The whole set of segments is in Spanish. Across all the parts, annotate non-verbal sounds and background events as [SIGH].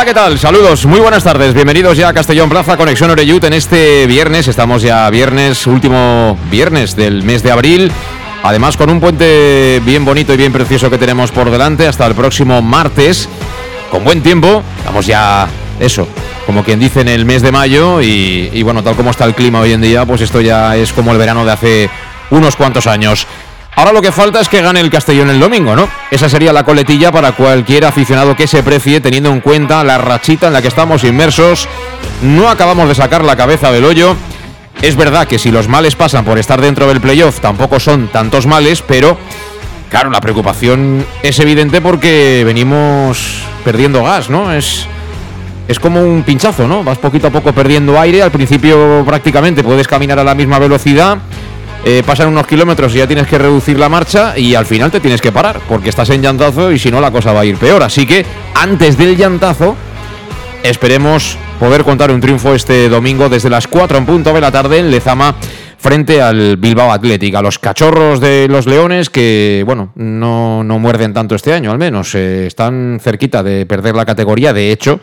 Hola, ¿qué tal? Saludos, muy buenas tardes. Bienvenidos ya a Castellón Plaza Conexión Oreyut en este viernes. Estamos ya viernes, último viernes del mes de abril. Además, con un puente bien bonito y bien precioso que tenemos por delante hasta el próximo martes. Con buen tiempo. Estamos ya, eso, como quien dice, en el mes de mayo. Y, y bueno, tal como está el clima hoy en día, pues esto ya es como el verano de hace unos cuantos años. Ahora lo que falta es que gane el Castellón el domingo, ¿no? Esa sería la coletilla para cualquier aficionado que se precie, teniendo en cuenta la rachita en la que estamos inmersos. No acabamos de sacar la cabeza del hoyo. Es verdad que si los males pasan por estar dentro del playoff, tampoco son tantos males, pero claro, la preocupación es evidente porque venimos perdiendo gas, ¿no? Es, es como un pinchazo, ¿no? Vas poquito a poco perdiendo aire, al principio prácticamente puedes caminar a la misma velocidad eh, pasan unos kilómetros y ya tienes que reducir la marcha y al final te tienes que parar porque estás en llantazo y si no la cosa va a ir peor. Así que antes del llantazo esperemos poder contar un triunfo este domingo desde las 4 en punto de la tarde en Lezama frente al Bilbao Athletic, a los cachorros de los Leones que, bueno, no, no muerden tanto este año al menos, eh, están cerquita de perder la categoría, de hecho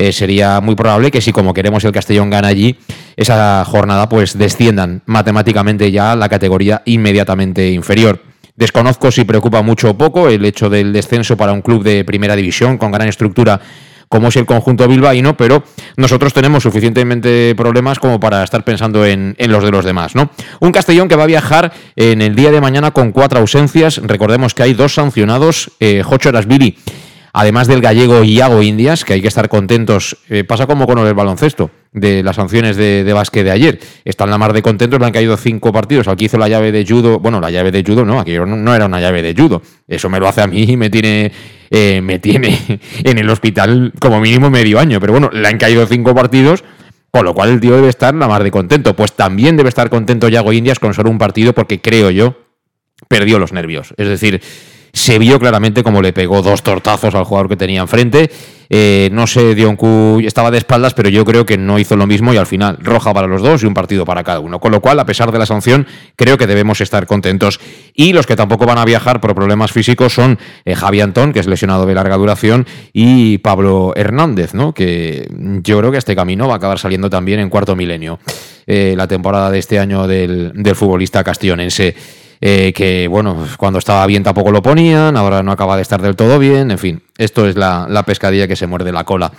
eh, sería muy probable que si como queremos el Castellón gana allí, esa jornada pues desciendan matemáticamente ya a la categoría inmediatamente inferior. Desconozco si preocupa mucho o poco el hecho del descenso para un club de primera división con gran estructura como es el conjunto bilbaíno, pero nosotros tenemos suficientemente problemas como para estar pensando en, en, los de los demás, ¿no? Un Castellón que va a viajar en el día de mañana con cuatro ausencias. Recordemos que hay dos sancionados, eh, Jocho Erasbili además del gallego Iago Indias, que hay que estar contentos. Eh, pasa como con el baloncesto, de las sanciones de, de básquet de ayer. Están la mar de contentos, le han caído cinco partidos. Aquí hizo la llave de judo, bueno, la llave de judo no, aquí no, era una llave de judo. Eso me lo hace a mí y me tiene, eh, me tiene [LAUGHS] en el hospital como mínimo medio año. Pero bueno, le han caído cinco partidos. Con lo cual el tío debe estar la mar de contento. Pues también debe estar contento Yago Indias con solo un partido porque creo yo perdió los nervios. Es decir, se vio claramente como le pegó dos tortazos al jugador que tenía enfrente. Eh, no sé, Dionku estaba de espaldas, pero yo creo que no hizo lo mismo y al final roja para los dos y un partido para cada uno. Con lo cual, a pesar de la sanción, creo que debemos estar contentos. Y los que tampoco van a viajar por problemas físicos son eh, Javi Antón, que es lesionado de larga duración, y Pablo Hernández, ¿no? que yo creo que este camino va a acabar saliendo también en cuarto milenio. Eh, la temporada de este año del, del futbolista castellonense. Eh, que bueno, cuando estaba bien tampoco lo ponían, ahora no acaba de estar del todo bien, en fin, esto es la, la pescadilla que se muerde la cola.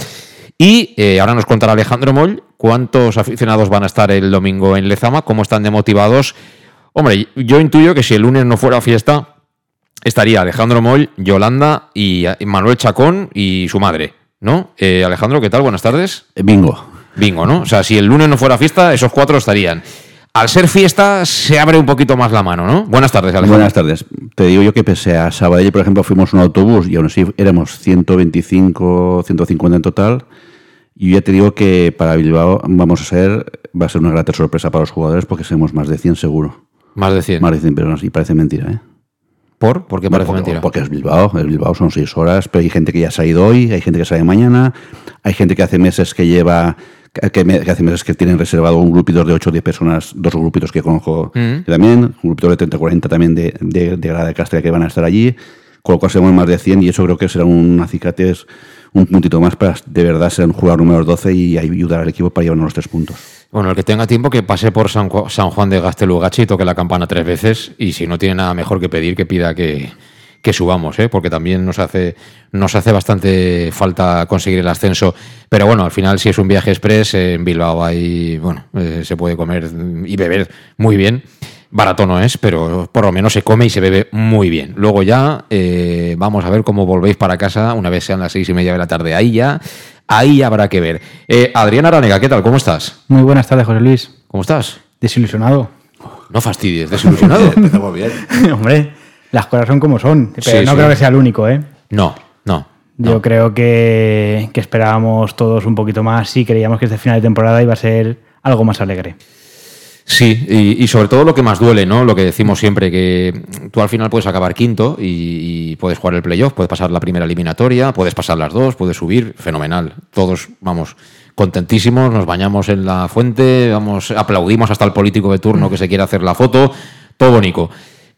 Y eh, ahora nos contará Alejandro Moll cuántos aficionados van a estar el domingo en Lezama, cómo están de motivados. Hombre, yo intuyo que si el lunes no fuera fiesta, estaría Alejandro Moll, Yolanda y Manuel Chacón y su madre, ¿no? Eh, Alejandro, ¿qué tal? Buenas tardes. Bingo. Bingo, ¿no? O sea, si el lunes no fuera fiesta, esos cuatro estarían al ser fiesta se abre un poquito más la mano, ¿no? Buenas tardes, Alejandro. Buenas tardes. Te digo yo que pese a Sabadell, por ejemplo, fuimos un autobús y aún así éramos 125, 150 en total. Y ya te digo que para Bilbao vamos a ser, va a ser una grata sorpresa para los jugadores porque seremos más de 100 seguro. Más de 100. Más de 100, pero no, sí, parece mentira, ¿eh? ¿Por? ¿Por qué parece porque, mentira? Porque es Bilbao, es Bilbao, son seis horas, pero hay gente que ya se ha ido hoy, hay gente que sale mañana, hay gente que hace meses que lleva que, me, que, hace meses que tienen reservado un grupito de 8 o 10 personas, dos grupitos que conozco también, un grupito de 30 o 40 también de, de, de Grada de Castilla que van a estar allí, con lo cual seremos más de 100 y eso creo que será un acicate, un puntito más para de verdad ser un jugador número 12 y ayudar al equipo para llevarnos los tres puntos. Bueno, el que tenga tiempo que pase por San, San Juan de Gastelugachi y toque la campana tres veces y si no tiene nada mejor que pedir, que pida que, que subamos, ¿eh? porque también nos hace, nos hace bastante falta conseguir el ascenso. Pero bueno, al final, si es un viaje express, en Bilbao ahí, bueno, eh, se puede comer y beber muy bien. Barato no es, pero por lo menos se come y se bebe muy bien. Luego ya eh, vamos a ver cómo volvéis para casa una vez sean las seis y media de la tarde. Ahí ya, ahí habrá que ver. Eh, Adriana Aranega, ¿qué tal? ¿Cómo estás? Muy buenas tardes, José Luis. ¿Cómo estás? Desilusionado. No fastidies, desilusionado. [LAUGHS] Empezamos bien. [LAUGHS] Hombre, las cosas son como son. Pero Sí, no sí. creo que sea el único, ¿eh? no, no. Yo no. creo que, que esperábamos todos un poquito más y creíamos que este final de temporada iba a ser algo más alegre. Sí, y, y sobre todo lo que más duele, ¿no? Lo que decimos siempre, que tú al final puedes acabar quinto y, y puedes jugar el playoff, puedes pasar la primera eliminatoria, puedes pasar las dos, puedes subir, fenomenal. Todos, vamos, contentísimos, nos bañamos en la fuente, vamos, aplaudimos hasta el político de turno que se quiere hacer la foto, todo bonito.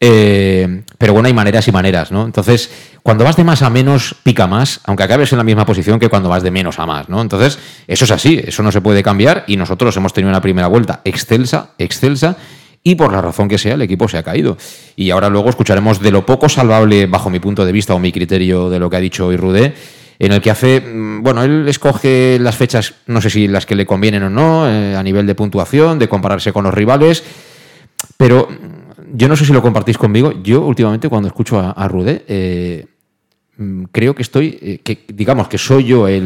Eh, pero bueno, hay maneras y maneras, ¿no? Entonces, cuando vas de más a menos, pica más, aunque acabes en la misma posición que cuando vas de menos a más, ¿no? Entonces, eso es así, eso no se puede cambiar y nosotros hemos tenido una primera vuelta excelsa, excelsa, y por la razón que sea, el equipo se ha caído. Y ahora luego escucharemos de lo poco salvable, bajo mi punto de vista o mi criterio, de lo que ha dicho hoy Rudé, en el que hace, mm, bueno, él escoge las fechas, no sé si las que le convienen o no, eh, a nivel de puntuación, de compararse con los rivales, pero yo no sé si lo compartís conmigo. Yo últimamente cuando escucho a, Rudé, eh, mm, creo que estoy, eh, que digamos que soy yo eh,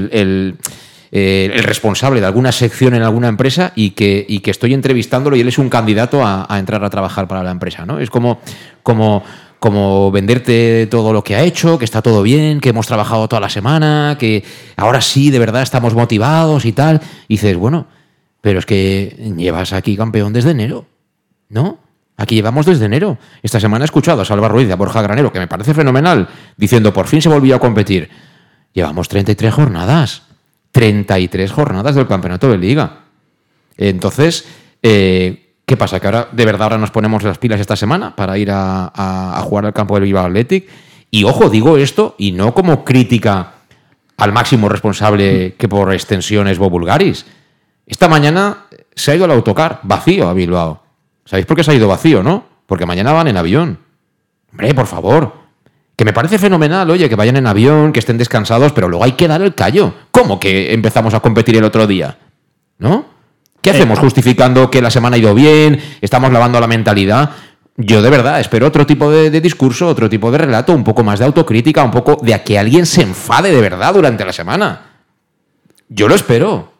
el responsable de alguna sección en alguna empresa y que, estoy entrevistándolo y él es un candidato a, a entrar a trabajar para la empresa. ¿no? Es como, como, como venderte todo lo que ha hecho, que está todo bien, que hemos trabajado toda la semana, que ahora sí, de verdad estamos motivados y tal. Y dices, bueno, pero es que llevas aquí campeón desde enero, ¿no? Aquí llevamos desde enero. Esta semana he escuchado a Salva Ruiz a Borja Granero, que me parece fenomenal, diciendo por fin se volvió a competir. Llevamos 33 jornadas. 33 jornadas del campeonato de liga. Entonces, eh, ¿qué pasa? Que ahora, de verdad, ahora nos ponemos las pilas esta semana para ir a, jugar al campo del Bilbao Athletic. Y ojo, digo esto, y no como crítica al máximo responsable que por extensión es Bo Bulgaris. Esta mañana se ha ido el autocar vacío a Bilbao. ¿Sabéis por qué se ha ido vacío, no? Porque mañana van en avión. Hombre, por favor. Que me parece fenomenal, oye, que vayan en avión, que estén descansados, pero luego hay que dar el callo. ¿Cómo que empezamos a competir el otro día? ¿No? ¿Qué hacemos justificando que la semana ha ido bien? Estamos lavando la mentalidad. Yo de verdad espero otro tipo de, de discurso, otro tipo de relato, un poco más de autocrítica, un poco de a que alguien se enfade de verdad durante la semana. Yo lo espero.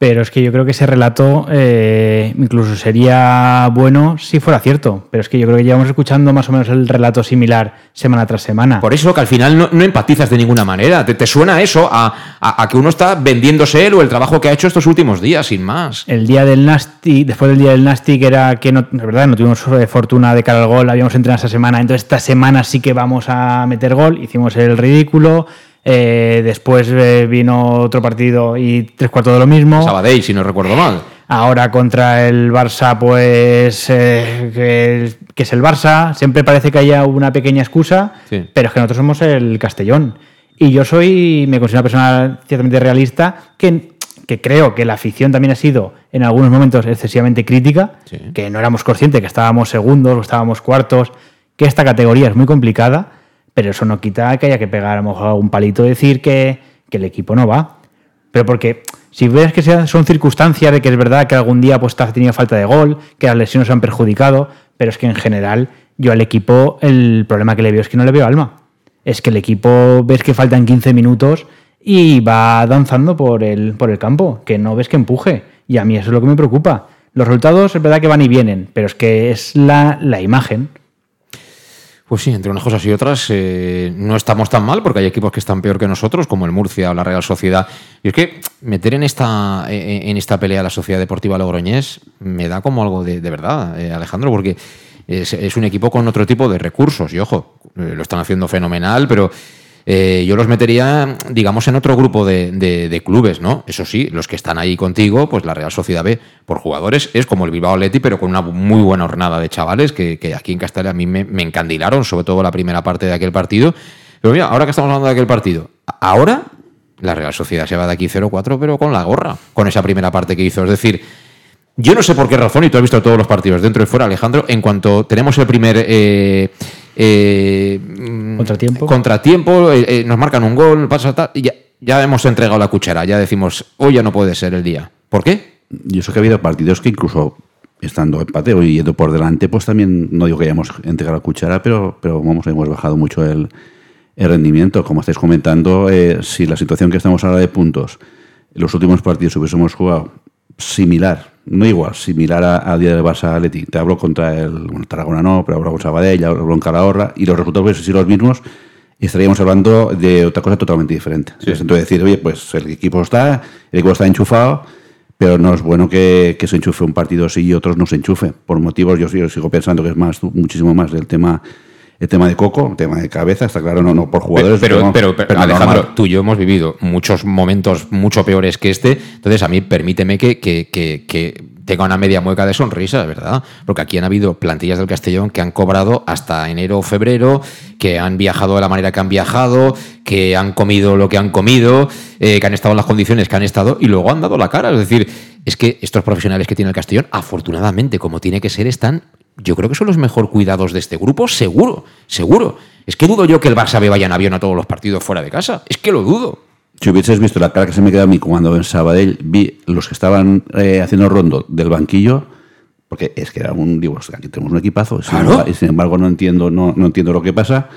Pero es que yo creo que ese relato eh, incluso sería bueno si fuera cierto. Pero es que yo creo que llevamos escuchando más o menos el relato similar semana tras semana. Por eso que al final no, no empatizas de ninguna manera. Te, te suena eso a, a- a que uno está vendiéndose él o el trabajo que ha hecho estos últimos días, sin más. El día del Nasty, después del día del Nasty, que era que no, verdad, no tuvimos fortuna de cara al gol, habíamos entrenado esta semana, entonces esta semana sí que vamos a meter gol, hicimos el ridículo, eh, después eh, vino otro partido y tres cuartos de lo mismo. Sabadell, si no recuerdo mal. Ahora contra el Barça, pues eh, que, que es el Barça, siempre parece que haya una pequeña excusa, Sí. pero es que nosotros somos el Castellón. Y yo soy, me considero una persona ciertamente realista, que, que creo que la afición también ha sido en algunos momentos excesivamente crítica, Sí. que no éramos conscientes que estábamos segundos o estábamos cuartos, que esta categoría es muy complicada, pero eso no quita que haya que pegar a lo mejor un palito decir que, que el equipo no va. Pero porque si ves que son circunstancias de que es verdad que algún día pues, has tenido falta de gol, que las lesiones han perjudicado, pero es que en general yo al equipo el problema que le veo es que no le veo alma. Es que el equipo ves que faltan 15 minutos y va danzando por el, por el campo, que no ves que empuje. Y a mí eso es lo que me preocupa. Los resultados es verdad que van y vienen, pero es que es la, la imagen. Pues sí, entre unas cosas y otras eh, no estamos tan mal porque hay equipos que están peor que nosotros, como el Murcia o la Real Sociedad. Y es que meter en esta, eh, en esta pelea a la Sociedad Deportiva Logroñés me da como algo de, verdad, eh, Alejandro, porque es, es un equipo con otro tipo de recursos. Y ojo, eh, lo están haciendo fenomenal, pero eh, yo los metería, digamos, en otro grupo de, de- clubes, ¿no? Eso sí, los que están ahí contigo, pues la Real Sociedad B, por jugadores, es como el Bilbao Athletic, pero con una muy buena hornada de chavales que, que aquí en Castellón a mí me, me encandilaron, sobre todo la primera parte de aquel partido. Pero mira, ahora que estamos hablando de aquel partido, ahora la Real Sociedad se va de aquí 0-4, pero con la gorra, con esa primera parte que hizo. Es decir, yo no sé por qué razón, y tú has visto todos los partidos dentro y fuera, Alejandro, en cuanto tenemos el primer eh, eh, Contratiempo. contratiempo, eh, eh, nos marcan un gol, pasa tal, y ya, ya hemos entregado la cuchara, ya decimos, hoy ya no puede ser el día. ¿Por qué? Y eso que ha habido partidos que incluso estando empate o yendo por delante, pues también no digo que hayamos entregado la cuchara, pero, pero vamos, hemos bajado mucho el, el rendimiento. Como estáis comentando, eh, si la situación que estamos ahora de puntos, en los últimos partidos hubiésemos jugado similar, no igual, similar a, a día del Barça Atleti. Te hablo contra el bueno, Tarragona no, pero hablo con Sabadell, hablo con Calahorra, y los resultados hubiesen sido los mismos, estaríamos hablando de otra cosa totalmente diferente. Entonces decir, oye, pues el equipo está, el equipo está enchufado, pero no es bueno que, que se enchufe un partido sí y otros no se enchufe. Por motivos, yo, sigo- sigo pensando que es más, muchísimo más del tema, el tema de coco, el tema de cabeza, está claro, no, no por jugadores. Pero, pero, pero, pero Alejandro, normal. tú y yo hemos vivido muchos momentos mucho peores que este. Entonces, a mí permíteme que, que, que, que tenga una media mueca de sonrisa, ¿verdad? Porque aquí han habido plantillas del Castellón que han cobrado hasta enero o febrero, que han viajado de la manera que han viajado, que han comido lo que han comido, eh, que han estado en las condiciones que han estado y luego han dado la cara. Es decir, es que estos profesionales que tiene el Castellón, afortunadamente, como tiene que ser, están yo creo que son los mejor cuidados de este grupo, seguro, seguro. Es que dudo yo que el Barça B vaya en avión a todos los partidos fuera de casa. Es que lo dudo. Si hubieses visto la cara que se me quedó a mí cuando en Sabadell vi los que estaban eh, haciendo rondo del banquillo, porque es que era un, digo, aquí tenemos un equipazo, y sin, Claro. embargo, y sin embargo no entiendo, no, no entiendo lo que pasa.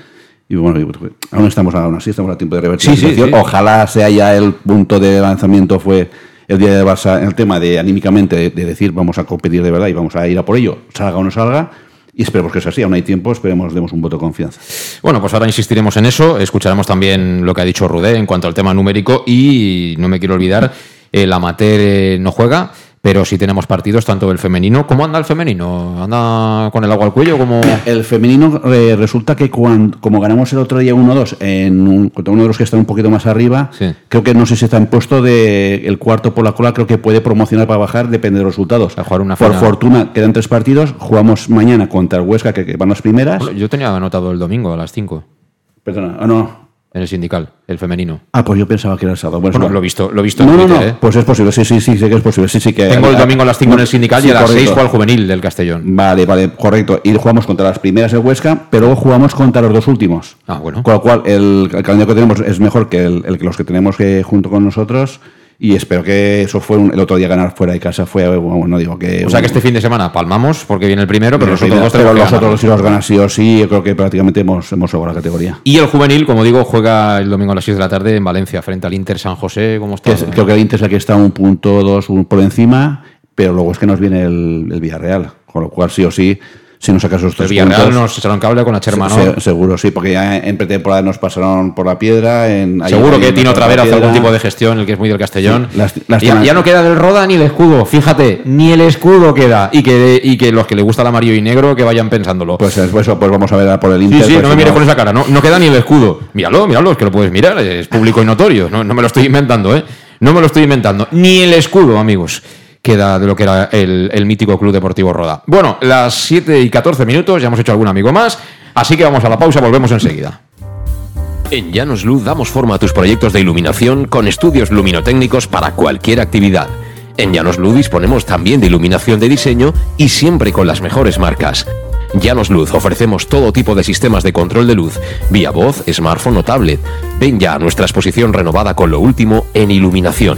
Y bueno, pues, aún estamos aún así, estamos a tiempo de revertir Sí, la sí, situación. sí. Ojalá sea ya el punto de lanzamiento fue el día de Barça, el tema de anímicamente de, de decir vamos a competir de verdad y vamos a ir a por ello, salga o no salga. Y esperemos que sea así, aún hay tiempo, esperemos, demos un voto de confianza. Bueno, pues ahora insistiremos en eso. Escucharemos también lo que ha dicho Rudé en cuanto al tema numérico. Y no me quiero olvidar, el amateur eh, no juega, pero sí tenemos partidos, tanto el femenino. ¿Cómo anda el femenino? ¿Anda con el agua al cuello? como El femenino eh, resulta que cuando, como ganamos el otro día 1-2 en un, contra uno de los que están un poquito más arriba, Sí. creo que no sé si está en puesto de el cuarto por la cola, creo que puede promocionar para bajar, depende de los resultados. A jugar una por final. fortuna quedan tres partidos, jugamos mañana contra el Huesca, que, que van las primeras. Yo tenía anotado el domingo a las 5 Perdona, ah, no. En el sindical, el femenino. Ah, pues yo pensaba que era el sábado. Bueno, lo he visto, lo he visto No, en no, Twitter, no, ¿eh? pues es posible, sí, sí, sí, sé que es posible, sí, sí que... Tengo el domingo a las 5 en el sindical Sí, y a las 6 correcto. juega el juvenil del Castellón. Vale, vale, correcto. Y jugamos contra las primeras el Huesca, pero luego jugamos contra los dos últimos. Ah, bueno. Con lo cual, el, el calendario que tenemos es mejor que el, el que los que tenemos que junto con nosotros. Y espero que eso fue un- el otro día ganar fuera de casa. Fue, bueno, no digo que. O sea que este fin de semana palmamos porque viene el primero, pero los otros dos pero los otros si los ganas sí o sí, yo creo que prácticamente hemos, hemos la categoría. Y el juvenil, como digo, juega el domingo a las 6 de la tarde en Valencia frente al Inter San José. ¿Cómo está? Es- creo que el Inter es que está un punto dos un por encima, pero luego es que nos viene el, el Villarreal. Con lo cual, sí o sí, si nos sacas esos el tres Villarreal puntos. nos echaron cable con la Chermano. Se- seguro, sí, porque ya en pretemporada nos pasaron por la piedra. En, Seguro ahí que Tino Travera hace algún tipo de gestión, el que es muy del Castellón. Sí, las- las ya, no queda del Roda ni el escudo, fíjate, ni el escudo queda. Y que, y que los que le gusta el amarillo y negro que vayan pensándolo. Pues es- pues, vamos a ver por el sí, Inter. sí, pues no me mires con esa cara, no, no queda ni el escudo. Míralo, míralo, es que lo puedes mirar, es público y notorio. No, no me lo estoy inventando, ¿eh? No me lo estoy inventando. Ni el escudo, amigos. Queda de lo que era el, el mítico Club Deportivo Roda. Bueno, las 7 y 14 minutos, ya hemos hecho algún amigo más, así que vamos a la pausa, volvemos enseguida. En Llanos Luz damos forma a tus proyectos de iluminación con estudios luminotécnicos para cualquier actividad. En Llanos Luz disponemos también de iluminación de diseño y siempre con las mejores marcas. Llanos Luz ofrecemos todo tipo de sistemas de control de luz, vía voz, smartphone o tablet. Ven ya a nuestra exposición renovada con lo último en iluminación.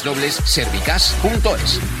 www.servicas.es.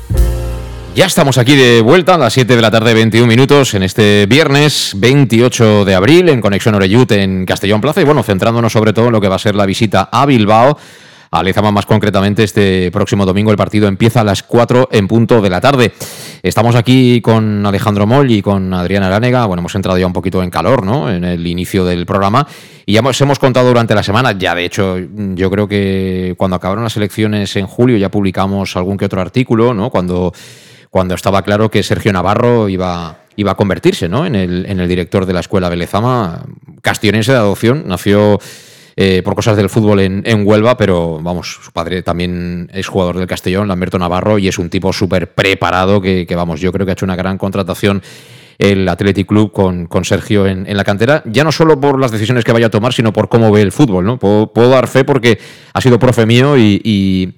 Ya estamos aquí de vuelta a las 7 de la tarde, 21 minutos, en este viernes 28 de abril, en Conexión Oreyut en Castellón Plaza. Y bueno, centrándonos sobre todo en lo que va a ser la visita a Bilbao. A más concretamente, este próximo domingo el partido empieza a las 4 en punto de la tarde. Estamos aquí con Alejandro Moll y con Adriana Aránega. Bueno, hemos entrado ya un poquito en calor, ¿no? En el inicio del programa. Y ya hemos, hemos contado durante la semana, ya de hecho, yo creo que cuando acabaron las elecciones en julio ya publicamos algún que otro artículo, ¿no? Cuando cuando estaba claro que Sergio Navarro iba, iba a convertirse ¿no? en, el, en el director de la escuela Belezama, castionense de adopción, nació eh, por cosas del fútbol en, en, Huelva, pero vamos, su padre también es jugador del Castellón, Lamberto Navarro, y es un tipo súper preparado que, vamos, yo creo que ha hecho una gran contratación el Athletic Club con, con Sergio en, en, la cantera, ya no solo por las decisiones que vaya a tomar, sino por cómo ve el fútbol, ¿no? Puedo, dar fe porque ha sido profe mío y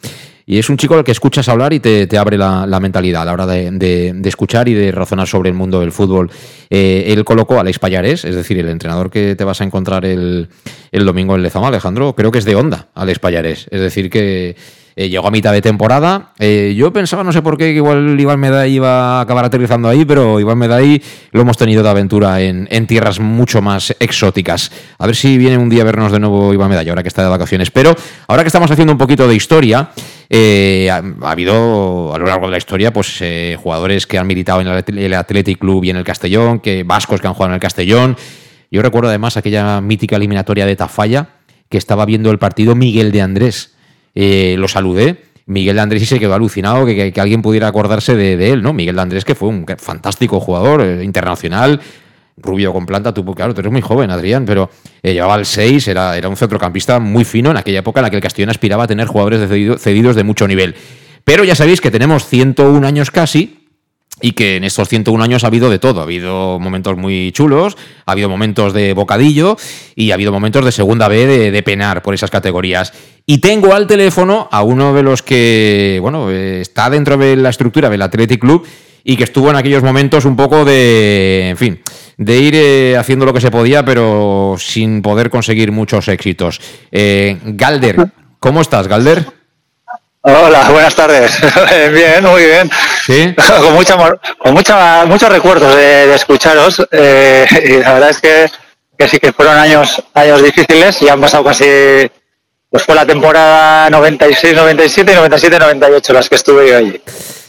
y es un chico al que escuchas hablar y te, te abre la, la, mentalidad a la hora de, de, escuchar y de razonar sobre el mundo del fútbol. Eh, él colocó a Alex Payares, es decir, el entrenador que te vas a encontrar el, el domingo en Lezama, Alejandro, creo que es de onda, Alex Payares. Es decir, que eh, llegó a mitad de temporada. Eh, yo pensaba, no sé por qué, que igual Iván Medai iba a acabar aterrizando ahí, pero Iván Medai lo hemos tenido de aventura en, tierras mucho más exóticas. A ver si viene un día a vernos de nuevo Iván Medai, ahora que está de vacaciones. Pero ahora que estamos haciendo un poquito de historia, eh, ha, ha, habido a lo largo de la historia pues jugadores que han militado en el Athletic Club y en el Castellón, que vascos que han jugado en el Castellón. Yo recuerdo además aquella mítica eliminatoria de Tafalla, que estaba viendo el partido Miguel de Andrés eh, lo saludé. Miguel de Andrés y se quedó alucinado que, alguien pudiera acordarse de, él, ¿no? Miguel de Andrés, que fue un fantástico jugador eh, internacional, rubio con planta, tú, claro, tú eres muy joven, Adrián, pero eh, llevaba el 6, era, un centrocampista muy fino en aquella época en la que el Castellón aspiraba a tener jugadores cedidos de mucho nivel. Pero ya sabéis que tenemos 101 años casi, y que en estos 101 años ha habido de todo. Ha habido momentos muy chulos, ha habido momentos de bocadillo y ha habido momentos de segunda B de, penar por esas categorías. Y tengo al teléfono a uno de los que, bueno, está dentro de la estructura del Athletic Club y que estuvo en aquellos momentos un poco de, en fin, de ir eh, haciendo lo que se podía, pero sin poder conseguir muchos éxitos. Eh, Galder, ¿cómo estás, Galder? Hola, buenas tardes. [LAUGHS] bien, muy bien. Sí. [LAUGHS] con mucha, con mucha, muchos recuerdos de, de escucharos. Eh, y la verdad es que, que, sí que fueron años, años difíciles y han pasado casi, pues fue la temporada 96, 97 y 97, 98 las que estuve yo allí.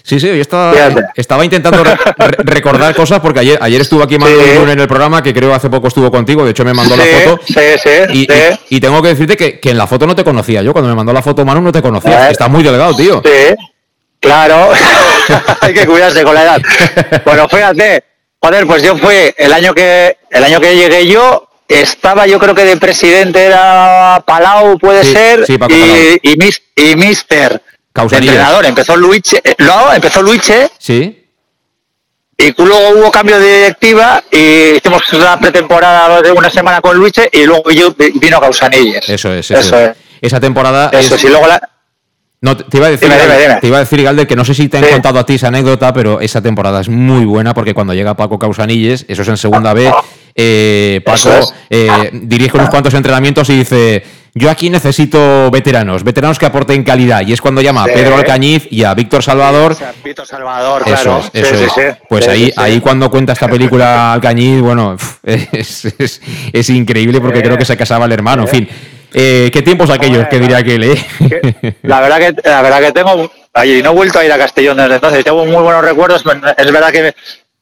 Sí, sí, yo estaba, estaba intentando re recordar cosas porque ayer, ayer estuvo aquí Manu sí. en el programa que creo hace poco estuvo contigo, de hecho me mandó sí, la foto. Sí, sí, y, sí. Y, y, tengo que decirte que, que, en la foto no te conocía. Yo cuando me mandó la foto Manu no te conocía. Está muy delgado, tío. Sí, claro. [LAUGHS] [LAUGHS] Hay que cuidarse con la edad. bueno, fíjate, joder, pues yo fui el año que el año que llegué yo estaba yo creo que de presidente era Palau puede sí, ser sí, y, y, mis, y Mister de entrenador empezó Luiche no empezó Luiche sí y luego hubo cambio de directiva y hicimos la pretemporada de una semana con Luiche y luego yo vino Causanilles eso es eso, eso es. esa temporada eso es... y luego la no, te iba a decir, dime, dime, dime. te iba a decir, Galder, que no sé si te han sí. contado a ti esa anécdota, pero esa temporada es muy buena porque cuando llega Paco Causanilles, eso es en segunda B, eh, Paco es. eh, dirige unos cuantos entrenamientos y dice, yo aquí necesito veteranos, veteranos que aporten calidad. Y es cuando llama a Pedro Alcañiz y a Víctor Salvador. Víctor Salvador, eso claro. Es, eso sí, es. Pues ahí, ahí cuando cuenta esta película Alcañiz, bueno, [LAUGHS] es, es, es increíble porque creo que se casaba el hermano, en fin. Eh, ¿Qué tiempos aquellos que diría aquel, eh? La verdad que, la verdad que tengo, y no he vuelto a ir a Castellón desde entonces, tengo muy buenos recuerdos, es verdad que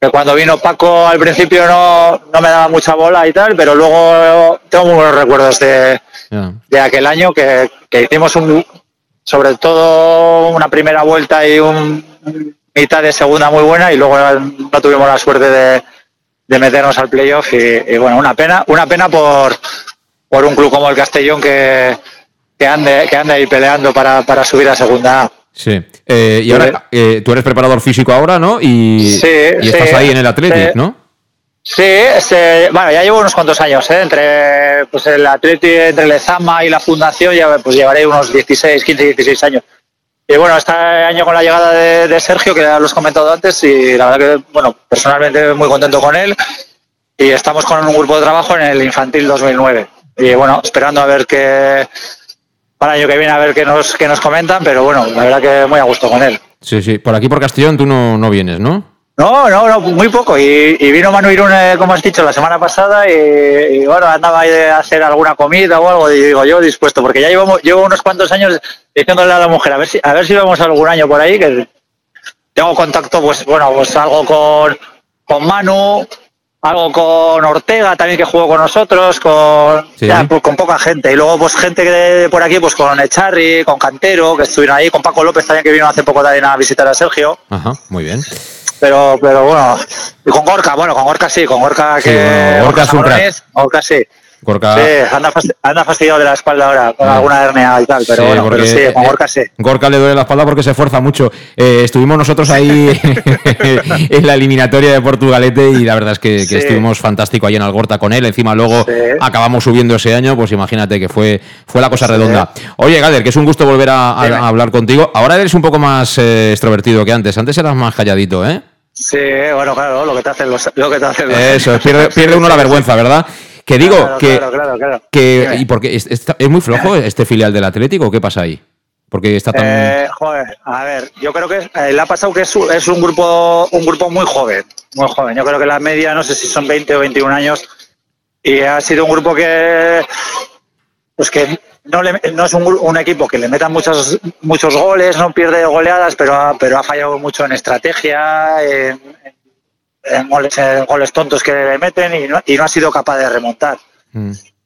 que cuando vino Paco al principio no, no me daba mucha bola y tal, pero luego tengo muy buenos recuerdos de, de aquel año que, que hicimos un, sobre todo una primera vuelta y un mitad de segunda muy buena y luego no tuvimos la suerte de, de meternos al playoff y, y, bueno, una pena, una pena por, por un club como el Castellón que, que ande, que ande ahí peleando para, para subir a segunda. Sí. Eh, y ahora, eh, tú eres preparador físico ahora, ¿no? Y, Sí, y estás sí, ahí en el Athletic, sí. ¿no? Sí, este, bueno, ya llevo unos cuantos años, ¿eh? entre pues el Atleti, entre el Ezama y la Fundación, ya pues llevaré unos 16, 15, 16 años. Y bueno, este año con la llegada de, de Sergio, que ya lo he comentado antes, y la verdad que, bueno, personalmente muy contento con él. Y estamos con un grupo de trabajo en el Infantil 2009. Y bueno, esperando a ver qué, para el año que viene, a ver qué nos, qué nos comentan, pero bueno, la verdad que muy a gusto con él. Sí, sí. Por aquí, por Castellón, tú no, no vienes, ¿no? No, no, no, muy poco. Y, y vino Manu Irún, eh, como has dicho, la semana pasada y, y, bueno, andaba ahí de hacer alguna comida o algo y digo yo dispuesto, porque ya llevo, llevo unos cuantos años diciéndole a la mujer a ver si a ver si vamos algún año por ahí, que tengo contacto, pues bueno, pues algo con, con Manu, algo con Ortega también que jugó con nosotros, con, Sí. ya, pues, con poca gente. Y luego pues gente que de por aquí, pues con Echarri, con Cantero, que estuvieron ahí, con Paco López también que vino hace poco también a visitar a Sergio. Ajá, muy bien. Pero, pero bueno, y con Gorka, bueno, con Gorka sí, con Gorka Sí, que. bueno, Gorka es un crack. Gorka sí. Gorka. Sí, anda, fasti- anda fastidiado de la espalda ahora, con alguna hernia y tal, pero Sí, bueno, pero sí, con eh, Gorka sí. Gorka le duele la espalda porque se esfuerza mucho. Eh, estuvimos nosotros ahí [LAUGHS] en la eliminatoria de Portugalete y la verdad es que, que Sí. estuvimos fantástico ahí en Algorta con él. Encima luego acabamos subiendo ese año, pues imagínate que fue, fue la cosa redonda. Oye, Gader, que es un gusto volver a, a- a hablar contigo. Ahora eres un poco más eh, extrovertido que antes. Antes eras más calladito, ¿eh? Sí, bueno, claro, lo que te hacen los. Lo que te hacen los Eso, pierde, pierde uno la vergüenza, ¿verdad? Que digo Claro, que, claro, claro, claro. que y porque es, es muy flojo [LAUGHS] este filial del Atlético, ¿qué pasa ahí? Porque está tan Eh, joder, a ver, yo creo que eh, le ha pasado que es, es un grupo un grupo muy joven, muy joven. Yo creo que la media, no sé si son 20 o 21 años, y ha sido un grupo que, pues que no, le- no es un, equipo que le metan muchos muchos goles, no pierde goleadas, pero ha, pero ha fallado mucho en estrategia, en, en- en goles, en goles tontos que le meten y no, y no ha sido capaz de remontar.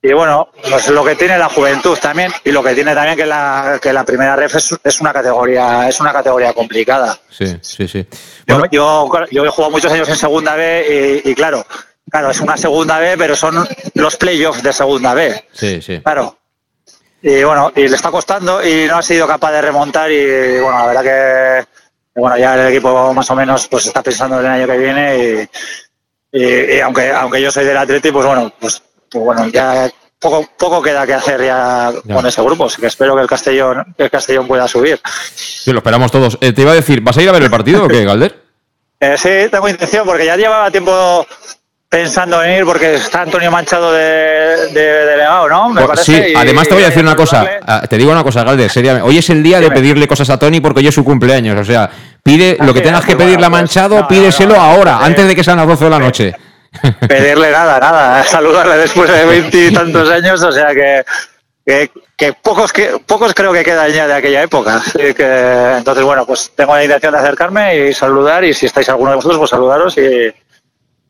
Y bueno, pues lo que tiene la juventud también y lo que tiene también que la, que la primera ref es, es una categoría es una categoría complicada. Sí, sí, sí. Yo, yo, yo he jugado muchos años en segunda B y, y claro, claro, es una segunda B, pero son los playoffs de segunda B, Sí, sí. claro. Y bueno, y le está costando y no ha sido capaz de remontar y bueno, la verdad que bueno, ya el equipo más o menos pues está pensando en el año que viene y, y- y aunque aunque yo soy del Atleti, pues bueno, pues, pues bueno, ya poco poco queda que hacer ya, Ya. con ese grupo, así que espero que el Castellón que el Castellón pueda subir. Sí, lo esperamos todos. Eh, te iba a decir, ¿vas a ir a ver el partido o qué, Galder? [LAUGHS] Eh, sí, tengo intención porque ya llevaba tiempo pensando en ir porque está Antonio Manchado de, de delegado, ¿no? Me Oh, parece, sí, y- además te voy a decir una cosa. Ah, Te digo una cosa, Galder, seriamente. Hoy es el día de pedirle cosas a Tony porque hoy es su cumpleaños. O sea, pide lo que sí, tengas ah, que pues pedirle a bueno, Manchado, no, no, pídeselo no, ahora, eh, antes de que sean las 12 de la noche. [LAUGHS] pedirle nada, nada, saludarle después de veintitantos años, o sea que, que, que pocos que pocos creo que quedan ya de aquella época. Así que, entonces, bueno, pues tengo la intención de acercarme y saludar, y si estáis alguno de vosotros, pues saludaros y,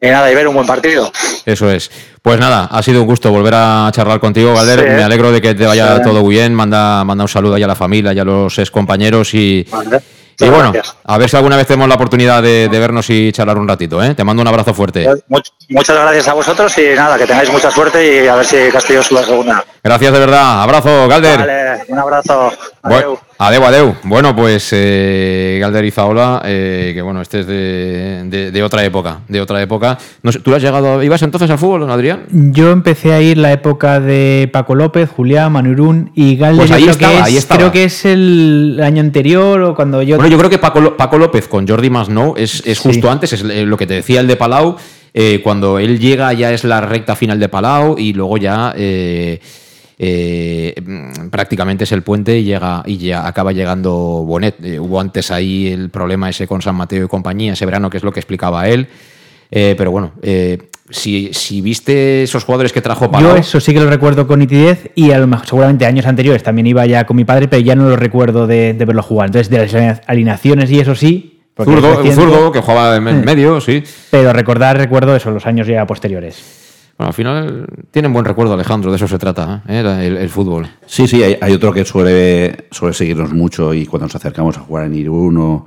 y nada, y ver un buen partido. Eso es. Pues nada, ha sido un gusto volver a charlar contigo, Galder. Sí. Me alegro de que te vaya Sí. todo bien. Manda, manda un saludo ahí a la familia y a los ex compañeros y, y bueno, gracias. a ver si alguna vez tenemos la oportunidad de, de vernos y charlar un ratito. ¿eh? Te mando un abrazo fuerte. Much- muchas gracias a vosotros y nada, que tengáis mucha suerte y a ver si Castillo sube a segunda. Gracias de verdad. Abrazo, Galder. Vale, un abrazo. Bu- Adeu, adeu. Bueno, pues eh, Galder Izaola, eh, que bueno, este es de, de- de otra época, de otra época. No sé, ¿Tú has llegado, ibas entonces al fútbol, don Adrián? Yo empecé a ir la época de Paco López, Julián, Manurún y Galde. Pues yo ahí creo, estaba, que es, ahí estaba. creo que es el año anterior o cuando yo. Bueno, yo creo que Paco, López con Jordi Masnou es, es justo antes, es lo que te decía el de Palau. eh, cuando él llega ya es la recta final de Palau y luego ya eh, eh, prácticamente es el puente y llega y ya acaba llegando Bonet. Eh, hubo antes ahí el problema ese con San Mateo y compañía, ese verano, que es lo que explicaba él. Eh, pero bueno, eh, si, si viste esos jugadores que trajo Palau. Yo eso sí que lo recuerdo con nitidez y a lo mejor seguramente años anteriores también iba ya con mi padre, pero ya no lo recuerdo de, de verlo jugar. Entonces, de las alineaciones y eso sí, Zurdo, reciente, zurdo que jugaba en [LAUGHS] medio, sí. Pero recordar, recuerdo eso, los años ya posteriores. Bueno, al final tienen buen recuerdo, Alejandro, de eso se trata, ¿eh? El, fútbol. Sí, sí, hay, hay otro que suele, suele seguirnos mucho y cuando nos acercamos a jugar en Irún o,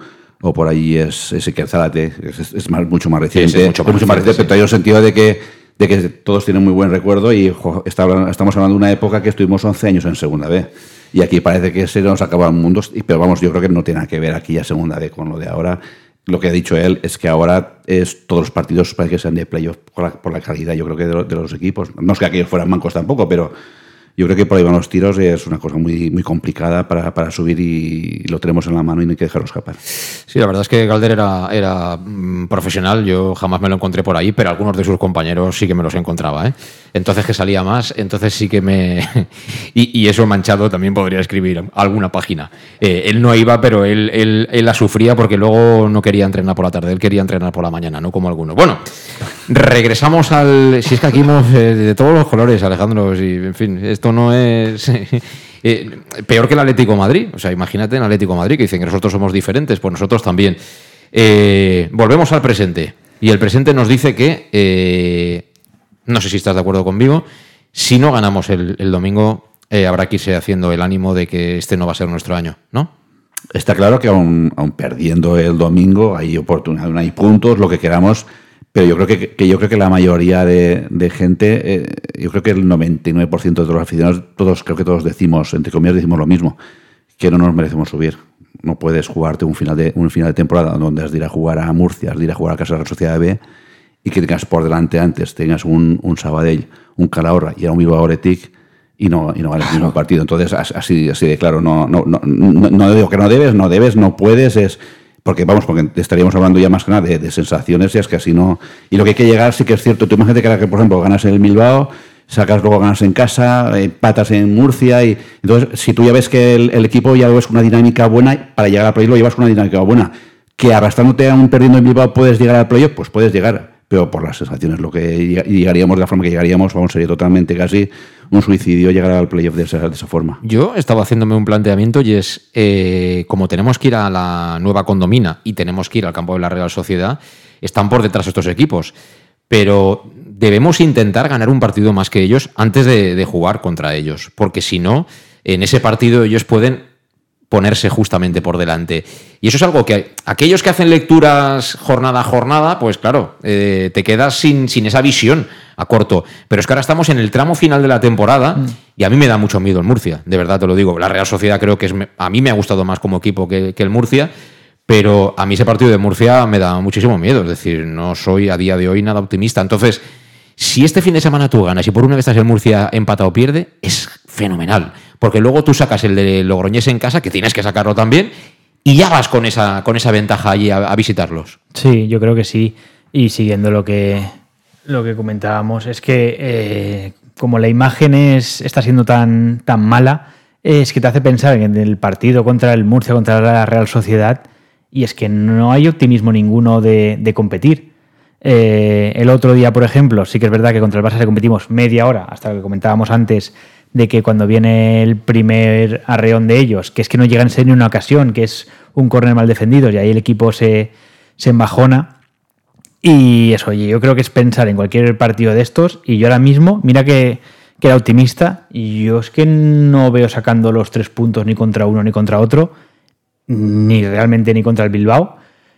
por allí es, es Iker Zárate, es, es más- mucho más reciente. sí, es mucho más reciente, pero hay un sentido de que, de que todos tienen muy buen recuerdo y jo, está hablando- estamos hablando de una época que estuvimos 11 años en Segunda B. Y aquí parece que se nos acaba el mundo, pero vamos, yo creo que no tiene nada que ver aquí a Segunda B con lo de ahora. Lo que ha dicho él es que ahora es todos los partidos parece que sean de playoff por la, por la calidad, yo creo que de, de los equipos. No es que aquellos fueran mancos tampoco, pero yo creo que por ahí van los tiros y es una cosa muy, muy complicada para, para subir y lo tenemos en la mano y no hay que dejarlo escapar. Sí, la verdad es que Galder era, era mm, profesional, yo jamás me lo encontré por ahí, pero algunos de sus compañeros sí que me los encontraba. ¿eh? Entonces que salía más, entonces sí que me... [LAUGHS] y, eso manchado también podría escribir alguna página. Eh, él no iba, pero él, él, él la sufría porque luego no quería entrenar por la tarde, él quería entrenar por la mañana, no como algunos. Bueno, regresamos al... Si es que aquí hemos eh, de todos los colores, Alejandro, y, en fin, esto no es... [LAUGHS] Eh, peor que el Atlético Madrid. O sea, imagínate en Atlético Madrid que dicen que nosotros somos diferentes, pues nosotros también. Eh, volvemos al presente. Y el presente nos dice que, no sé si estás de acuerdo conmigo, si no ganamos el, domingo, habrá que irse haciendo el ánimo de que este no va a ser nuestro año, ¿no? Está claro que aún, perdiendo el domingo hay oportunidad, hay puntos, lo que queramos, pero yo creo que, que yo creo que la mayoría de, de gente, eh, yo creo que el 99% de los aficionados, todos creo que todos decimos, entre comillas decimos lo mismo, que no nos merecemos subir. No puedes jugarte un final de un final de temporada donde has de ir a jugar a Murcia, has de ir a jugar a Casa de la Sociedad B y que tengas por delante antes, tengas un, un Sabadell, un Calahorra y a un Bilbao Athletic y no, y no ganas ningún partido. Entonces, as- así, así de claro, no, no, no, no, no digo que no debes, no debes, no puedes, es porque vamos, porque estaríamos hablando ya más que nada de, sensaciones y es que así no. Y lo que hay que llegar sí que es cierto. Tú imagínate que, ahora que, por ejemplo, ganas en el Bilbao, sacas luego ganas en casa, patas en Murcia y entonces si tú ya ves que el, equipo ya lo ves con una dinámica buena, para llegar al playoff lo llevas con una dinámica buena. Que arrastrándote a un perdiendo en Bilbao puedes llegar al playoff, pues puedes llegar pero por las sensaciones, lo que llegaríamos de la forma que llegaríamos, vamos, sería totalmente casi un suicidio llegar al playoff de esa, de esa forma. Yo estaba haciéndome un planteamiento y es, eh, como tenemos que ir a la nueva condomina y tenemos que ir al campo de la Real Sociedad, están por detrás estos equipos. Pero debemos intentar ganar un partido más que ellos antes de, jugar contra ellos, porque si no, en ese partido ellos pueden ponerse justamente por delante. Y eso es algo que aquellos que hacen lecturas jornada a jornada, pues claro, eh, te quedas sin, sin esa visión a corto. Pero es que ahora estamos en el tramo final de la temporada y a mí me da mucho miedo el Murcia, de verdad te lo digo. La Real Sociedad creo que es, a mí me ha gustado más como equipo que, que el Murcia, pero a mí ese partido de Murcia me da muchísimo miedo. Es decir, no soy a día de hoy nada optimista. Entonces, si este fin de semana tú ganas y por una vez estás el Murcia empata o pierde, es fenomenal. Porque luego tú sacas el de Logroñés en casa, que tienes que sacarlo también, y ya vas con esa, con esa ventaja allí a, a visitarlos. Sí, yo creo que sí. Y siguiendo lo que, lo que comentábamos, es que eh, como la imagen es, está siendo tan, tan mala, es que te hace pensar en el partido contra el Murcia, contra la Real Sociedad, y es que no hay optimismo ninguno de, competir. Eh, el otro día, por ejemplo, sí que es verdad que contra el Barça competimos media hora, hasta lo que comentábamos antes, de que cuando viene el primer arreón de ellos, que es que no llegan a ser ni una ocasión, que es un córner mal defendido, y ahí el equipo se, se embajona. Y eso, oye, yo creo que es pensar en cualquier partido de estos. Y yo ahora mismo, mira que, que era optimista, y yo es que no veo sacando los tres puntos ni contra uno ni contra otro, ni realmente ni contra el Bilbao.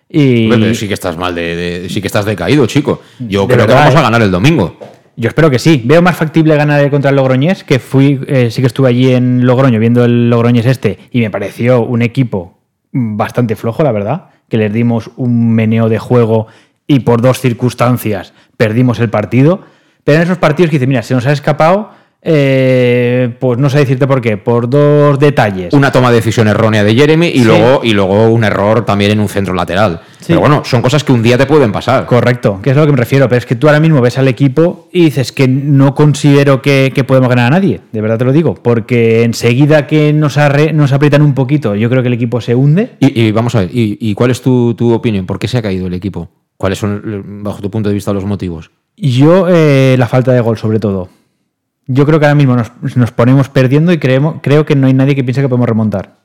Y pero sí que estás mal, de, de- sí que estás decaído, chico. Yo De creo que vamos ¿eh? a ganar el domingo. Yo espero que sí. Veo más factible ganar contra el Logroñés, que fui, eh, sí que estuve allí en Logroño viendo el Logroñés este, y me pareció un equipo bastante flojo, la verdad, que les dimos un meneo de juego y por dos circunstancias perdimos el partido. Pero en esos partidos que dices, mira, se nos ha escapado, eh, pues no sé decirte por qué, por dos detalles. Una toma de decisión errónea de Jeremy y, Sí. luego, y luego un error también en un centro lateral. Pero bueno, son cosas que un día te pueden pasar. Correcto, que es a lo que me refiero, pero es que tú ahora mismo ves al equipo y dices que no considero que, que podemos ganar a nadie, de verdad te lo digo, porque enseguida que nos, arre- nos aprietan un poquito, yo creo que el equipo se hunde. Y, y vamos a ver, y, y cuál es tu, tu opinión? ¿Por qué se ha caído el equipo? ¿Cuáles son, bajo tu punto de vista, los motivos? Yo, eh, la falta de gol sobre todo. Yo creo que ahora mismo nos, nos ponemos perdiendo y creemos, creo que no hay nadie que piense que podemos remontar.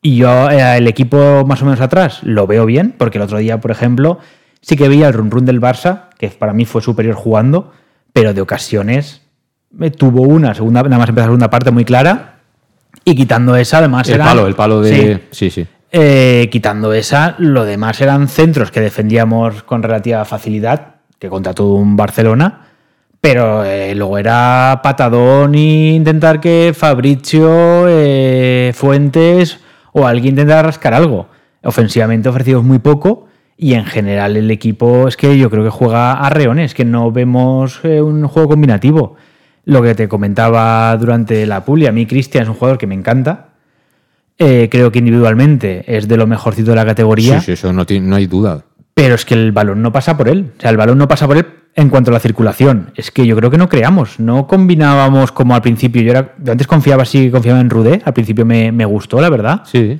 Y yo, eh, el equipo más o menos atrás, lo veo bien, porque el otro día, por ejemplo, sí que veía el run run del Barça, que para mí fue superior jugando, pero de ocasiones eh, tuvo una segunda, nada más empezar la segunda parte muy clara, y quitando esa, además El palo, el palo de. Sí, sí. Eh, quitando esa, lo demás eran centros que defendíamos con relativa facilidad, que contra todo un Barcelona, pero eh, luego era patadón y intentar que Fabricio, eh, Fuentes o alguien intentara rascar algo. Ofensivamente ofrecimos muy poco y en general el equipo es que yo creo que juega a reones, que no vemos un juego combinativo. Lo que te comentaba durante la puli, a mí Cristian es un jugador que me encanta, eh, creo que individualmente es de lo mejorcito de la categoría, Sí, sí, eso no, tiene- no hay duda. pero es que el balón no pasa por él. O sea, el balón no pasa por él en cuanto a la circulación. Es que yo creo que no creamos, no combinábamos como al principio. Yo, era, yo antes confiaba, sí, confiaba en Rudé, al principio me, me gustó, la verdad. Sí.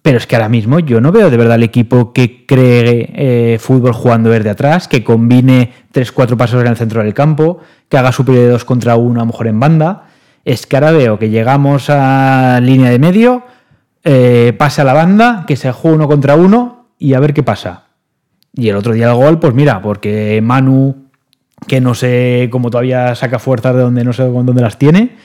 Pero es que ahora mismo yo no veo de verdad el equipo que cree eh, fútbol jugando desde atrás, que combine tres, cuatro pasos en el centro del campo, que haga superior de dos contra uno a lo mejor en banda. Es que ahora veo que llegamos a línea de medio, eh, pasa a la banda, que se juega uno contra uno y a ver qué pasa. Y el otro día el gol, pues mira, porque Manu, que no sé cómo todavía saca fuerzas de donde no sé dónde las tiene,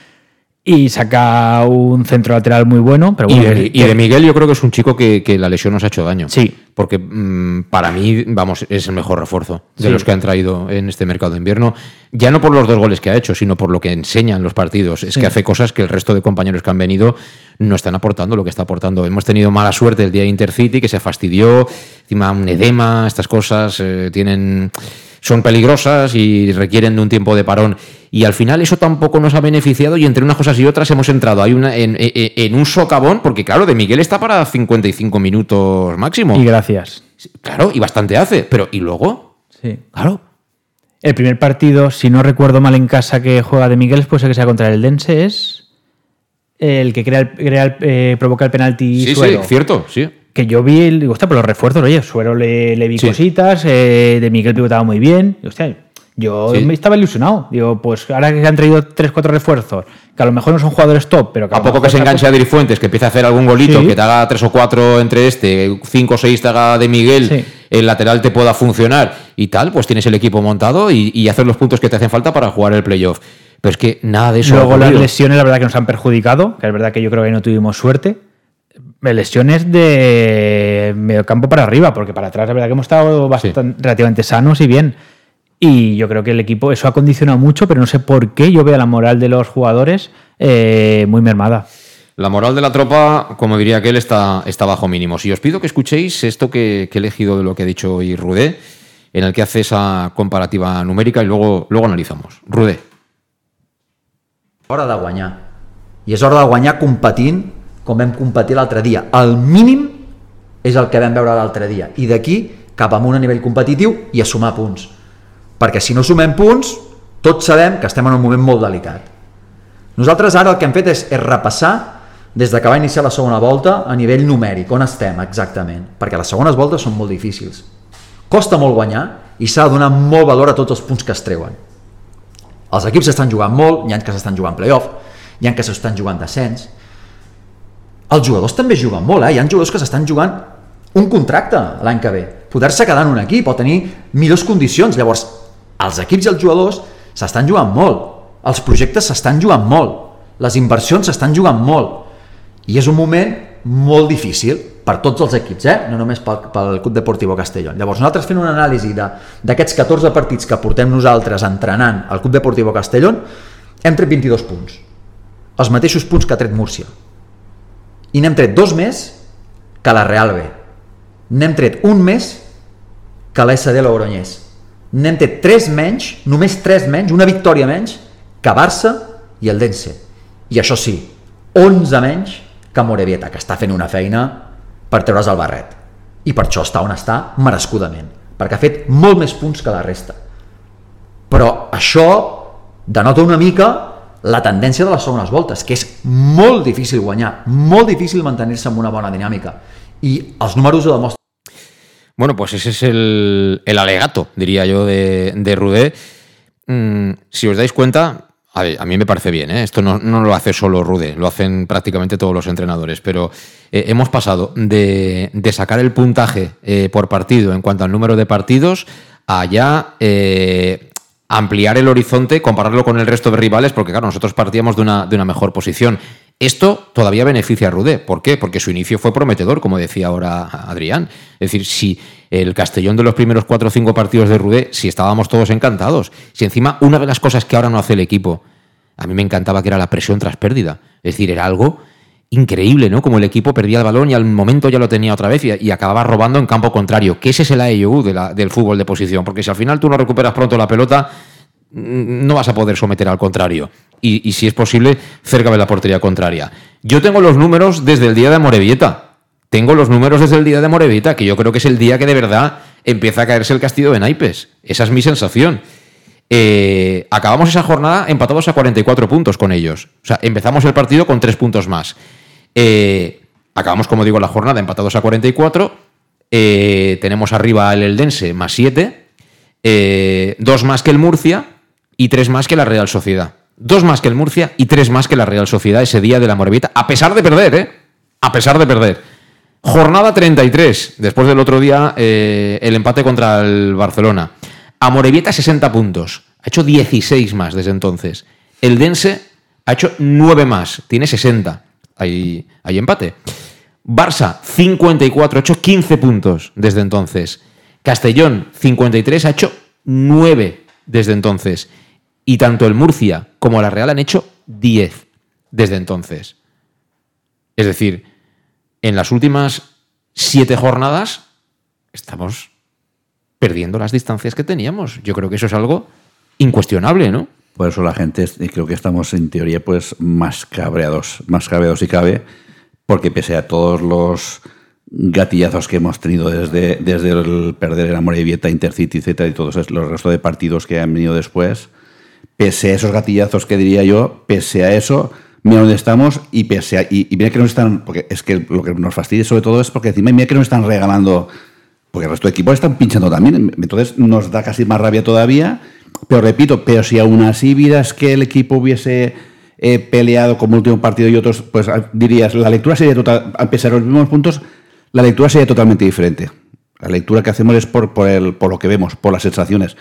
y saca un centro lateral muy bueno. Pero Y bueno, de, y de Miguel yo creo que es un chico que, que la lesión nos ha hecho daño. Sí. Porque mm, para mí, vamos, es el mejor refuerzo de Sí. los que han traído en este mercado de invierno. Ya no por los dos goles que ha hecho, sino por lo que enseñan los partidos. Es Sí. que hace cosas que el resto de compañeros que han venido no están aportando lo que está aportando. Hemos tenido mala suerte el día de Intercity, que se fastidió, encima un edema, estas cosas eh, tienen son peligrosas y requieren de un tiempo de parón. Y al final eso tampoco nos ha beneficiado y entre unas cosas y otras hemos entrado Hay una, en, en- en un socavón, porque claro, de Miguel está para 55 minutos máximo. Y gracias. Claro, y bastante hace, pero ¿y luego? Sí. Claro. El primer partido, si no recuerdo mal en casa que juega de Miguel, puede ser que sea contra el Dense, es el que crea el- crea el- eh, provoca el penalti Sí, sí, cierto, sí. Que yo vi, digo, hostia, pero los refuerzos, oye, Suero le, le vi Sí. cositas, eh, de Miguel pivotaba muy bien. Y, hostia, yo Sí. me estaba ilusionado. Digo, pues ahora que han traído 3-4 refuerzos, que a lo mejor no son jugadores top, pero que A lo poco que se enganche a Adri Fuentes, que empiece a hacer algún golito, Sí. que te haga tres o cuatro entre este, cinco o seis te haga de Miguel, Sí. el lateral te pueda funcionar y tal, pues tienes el equipo montado y, y hacer los puntos que te hacen falta para jugar el playoff. Pero es que nada de eso. Luego las lesiones, la verdad que nos han perjudicado, que es verdad que yo creo que no tuvimos suerte. Lesiones de medio campo para arriba, porque para atrás la verdad que hemos estado bastante, relativamente sanos y bien. Y yo creo que el equipo eso ha condicionado mucho, pero no sé por qué yo veo la moral de los jugadores eh, muy mermada. La moral de la tropa, como diría aquel, está, está bajo mínimos. Y os pido que escuchéis esto que, que he elegido de lo que ha dicho hoy Rudé, en el que hace esa comparativa numérica y luego, luego analizamos. Rudé. Hora de guanyar. I és hora de guanyar competint com vam competir l'altre dia. El mínim és el que vam veure l'altre dia. I d'aquí cap amunt a nivell competitiu i a sumar punts. Perquè si no sumem punts, tots sabem que estem en un moment molt delicat. Nosaltres ara el que hem fet és, és repassar des de que va iniciar la segona volta a nivell numèric, on estem exactament, perquè les segones voltes són molt difícils. Costa molt guanyar i s'ha de donar molt valor a tots els punts que es treuen. Els equips s'estan jugant molt, hi ha que s'estan jugant playoff, hi ha que s'estan jugant descens. Els jugadors també juguen molt, eh? hi ha jugadors que s'estan jugant un contracte l'any que ve. Poder-se quedar en un equip o tenir millors condicions. Llavors, els equips i els jugadors s'estan jugant molt. Els projectes s'estan jugant molt. Les inversions s'estan jugant molt. I és un moment molt difícil per tots els equips, eh? no només pel, pel Club Deportivo Castellón. Llavors, nosaltres fent una anàlisi d'aquests 14 partits que portem nosaltres entrenant al Club Deportivo Castellón, hem tret 22 punts. Els mateixos punts que ha tret Múrcia. I n'hem tret dos més que la Real B. N'hem tret un més que la SD Logroñés. N'hem tret tres menys, només tres menys, una victòria menys, que Barça i el Dense. I això sí, 11 menys que Morevieta, que està fent una feina per treure's el barret. I per això està on està, merescudament. Perquè ha fet molt més punts que la resta. Però això denota una mica la tendència de les segones voltes, que és molt difícil guanyar, molt difícil mantenir-se amb una bona dinàmica. I els números ho demostren. Bueno, pues ese es el, el alegato, diría yo, de, de Rudé. Mm, si os dais cuenta, A, mí me parece bien, ¿eh? esto no, no, lo hace solo Rude, lo hacen prácticamente todos los entrenadores, pero eh, hemos pasado de, de, sacar el puntaje eh, por partido en cuanto al número de partidos a ya eh, ampliar el horizonte, compararlo con el resto de rivales, porque claro, nosotros partíamos de una, de una mejor posición. Esto todavía beneficia a Rudé. ¿Por qué? Porque su inicio fue prometedor, como decía ahora Adrián. Es decir, si el Castellón de los primeros cuatro o cinco partidos de Rudé, si estábamos todos encantados. Si encima una de las cosas que ahora no hace el equipo, a mí me encantaba que era la presión tras pérdida. Es decir, era algo increíble, ¿no? Como el equipo perdía el balón y al momento ya lo tenía otra vez y, acababa robando en campo contrario. Que ese es el AEU de del fútbol de posición. Porque si al final tú no recuperas pronto la pelota, no vas a poder someter al contrario. Y, si es posible, cerca de la portería contraria. Yo tengo los números desde el día de Morevieta. Tengo los números desde el día de Morevieta, que yo creo que es el día que de verdad empieza a caerse el castillo de naipes. Esa es mi sensación. Eh, acabamos esa jornada empatados a 44 puntos con ellos. O sea, empezamos el partido con 3 puntos más. Eh, acabamos, como digo, la jornada empatados a 44. Eh, tenemos arriba el Eldense más 7. dos más que el Murcia y tres más que la Real Sociedad. Dos más que el Murcia y tres más que la Real Sociedad ese día de la Morevita, a pesar de perder, ¿eh? A pesar de perder. Jornada 33, después del otro día eh, el empate contra el Barcelona. A Morevieta 60 puntos, ha hecho 16 más desde entonces. El Dense ha hecho 9 más, tiene 60. Hay, hay empate. Barça 54, ha hecho 15 puntos desde entonces. Castellón 53, ha hecho 9 desde entonces. Y tanto el Murcia como la Real han hecho 10 desde entonces. Es decir, en las últimas siete jornadas estamos perdiendo las distancias que teníamos. Yo creo que eso es algo incuestionable, ¿no? Por eso la gente, creo que estamos en teoría pues más cabreados, más cabreados si cabe, porque pese a todos los gatillazos que hemos tenido desde, desde el perder el Amor y Vieta, Intercity, etcétera, y todos los restos de partidos que han venido después, pese a esos gatillazos que diría yo, pese a eso, mira dónde estamos y pese a, y, y, mira que nos están, porque es que lo que nos fastidia sobre todo es porque encima mira que nos están regalando, porque el resto de equipos están pinchando también, entonces nos da casi más rabia todavía, pero repito, pero si aún así vieras que el equipo hubiese eh, peleado como último partido y otros, pues dirías, la lectura sería total, a pesar de los mismos puntos, la lectura sería totalmente diferente. La lectura que hacemos es por, por, el, por lo que vemos, por las sensaciones.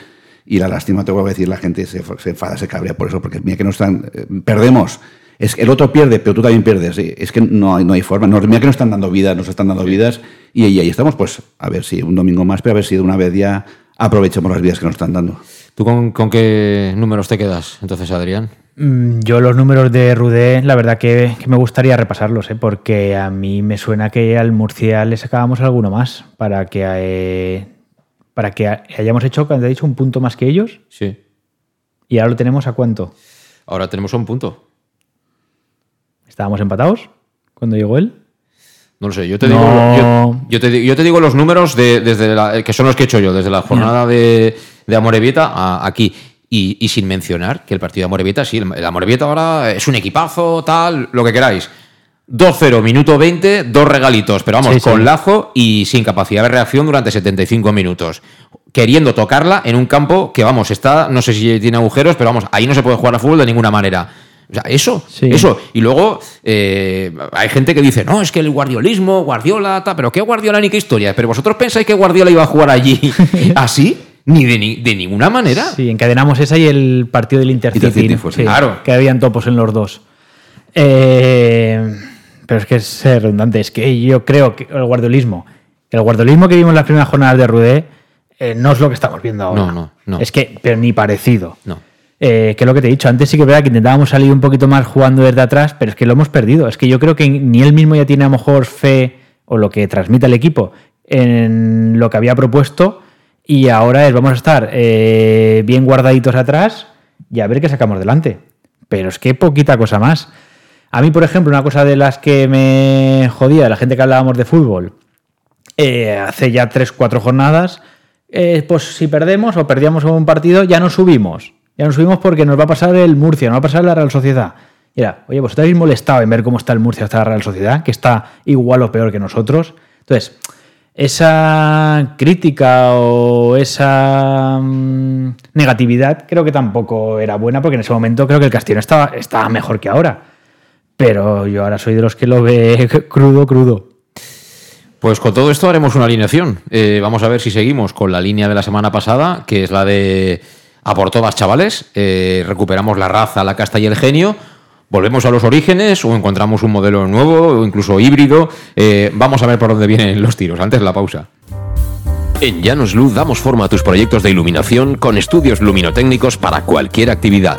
Y la lástima, te voy a decir, la gente se, se enfada, se cabrea por eso, porque mira que no están. Eh, perdemos. Es que el otro pierde, pero tú también pierdes. Es que no hay, no hay forma. No, mira que nos están dando vidas, nos están dando vidas. Y, y, ahí estamos, pues, a ver si un domingo más, pero a ver si de una vez ya aprovechamos las vidas que nos están dando. ¿Tú con, con qué números te quedas entonces, Adrián? Mm, Yo los números de Rudé, la verdad que, que, me gustaría repasarlos, ¿eh? porque a mí me suena que al Murcia le sacábamos alguno más para que eh, para que hayamos hecho, cuando he dicho, un punto más que ellos. Sí. ¿Y ahora lo tenemos a cuánto? Ahora tenemos a un punto. ¿Estábamos empatados cuando llegó él? No lo sé, yo te, no. digo, yo, yo, te, yo te, digo los números de, desde la, que son los que he hecho yo, desde la jornada de, de Amorebieta a aquí. Y, y, sin mencionar que el partido de Amorebieta, sí, el, el Amorebieta ahora es un equipazo, tal, lo que queráis. 2-0, minuto 20, dos regalitos, pero vamos, sí, con sí. lazo y sin capacidad de reacción durante 75 minutos. Queriendo tocarla en un campo que, vamos, está, no sé si tiene agujeros, pero vamos, ahí no se puede jugar a fútbol de ninguna manera. O sea, eso, sí. eso. Y luego eh, hay gente que dice, no, es que el guardiolismo, Guardiola, ta, pero ¿qué Guardiola ni qué historia? Pero vosotros pensáis que Guardiola iba a jugar allí [LAUGHS] así. Ni de, ni de, ninguna manera. Sí, encadenamos esa y el partido del Intercity. Intercity fue, claro. Que habían topos en los dos. Eh, pero es que es redundante. Es que yo creo que el guardiolismo, el guardiolismo que vimos en las primeras jornadas de Rudé, eh, no es lo que estamos viendo ahora. No, no, no. Es que, pero ni parecido. No. Eh, que es lo que te he dicho. Antes sí que es verdad que intentábamos salir un poquito más jugando desde atrás, pero es que lo hemos perdido. Es que yo creo que ni él mismo ya tiene a lo mejor fe o lo que transmite el equipo en lo que había propuesto y ahora es vamos a estar eh, bien guardaditos atrás y a ver qué sacamos delante. Pero es que poquita cosa más. A mí, por ejemplo, una cosa de las que me jodía la gente que hablábamos de fútbol eh, hace ya 3-4 jornadas, eh, pues si perdemos o perdíamos un partido, ya no subimos. Ya no subimos porque nos va a pasar el Murcia, nos va a pasar la Real Sociedad. Y era, oye, vosotros habéis molestado en ver cómo está el Murcia hasta la Real Sociedad, que está igual o peor que nosotros. Entonces, esa crítica o esa mm, negatividad creo que tampoco era buena porque en ese momento creo que el Castellón estaba, estaba mejor que ahora. Pero yo ahora soy de los que lo ve [LAUGHS] crudo, crudo. Pues con todo esto haremos una alineación. Eh, vamos a ver si seguimos con la línea de la semana pasada, que es la de a por todas, chavales. Eh, recuperamos la raza, la casta y el genio. Volvemos a los orígenes o encontramos un modelo nuevo o incluso híbrido. Eh, vamos a ver por dónde vienen los tiros. Antes la pausa. En Llanos Luz damos forma a tus proyectos de iluminación con estudios luminotécnicos para cualquier actividad.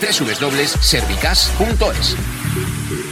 www.servicas.es.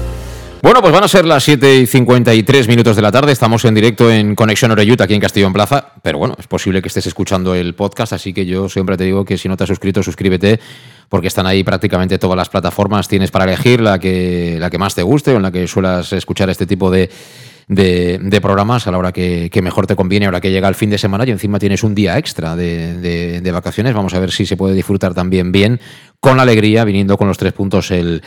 Bueno, pues van a ser las 7 y 53 minutos de la tarde. Estamos en directo en Conexión Oreyut aquí en Castellón Plaza. Pero bueno, es posible que estés escuchando el podcast, así que yo siempre te digo que si no te has suscrito, suscríbete, porque están ahí prácticamente todas las plataformas. Tienes para elegir la que, la que más te guste o en la que suelas escuchar este tipo de, de, de programas a la hora que, que mejor te conviene, ahora que llega el fin de semana y encima tienes un día extra de, de- de vacaciones. Vamos a ver si se puede disfrutar también bien, con alegría, viniendo con los tres puntos el,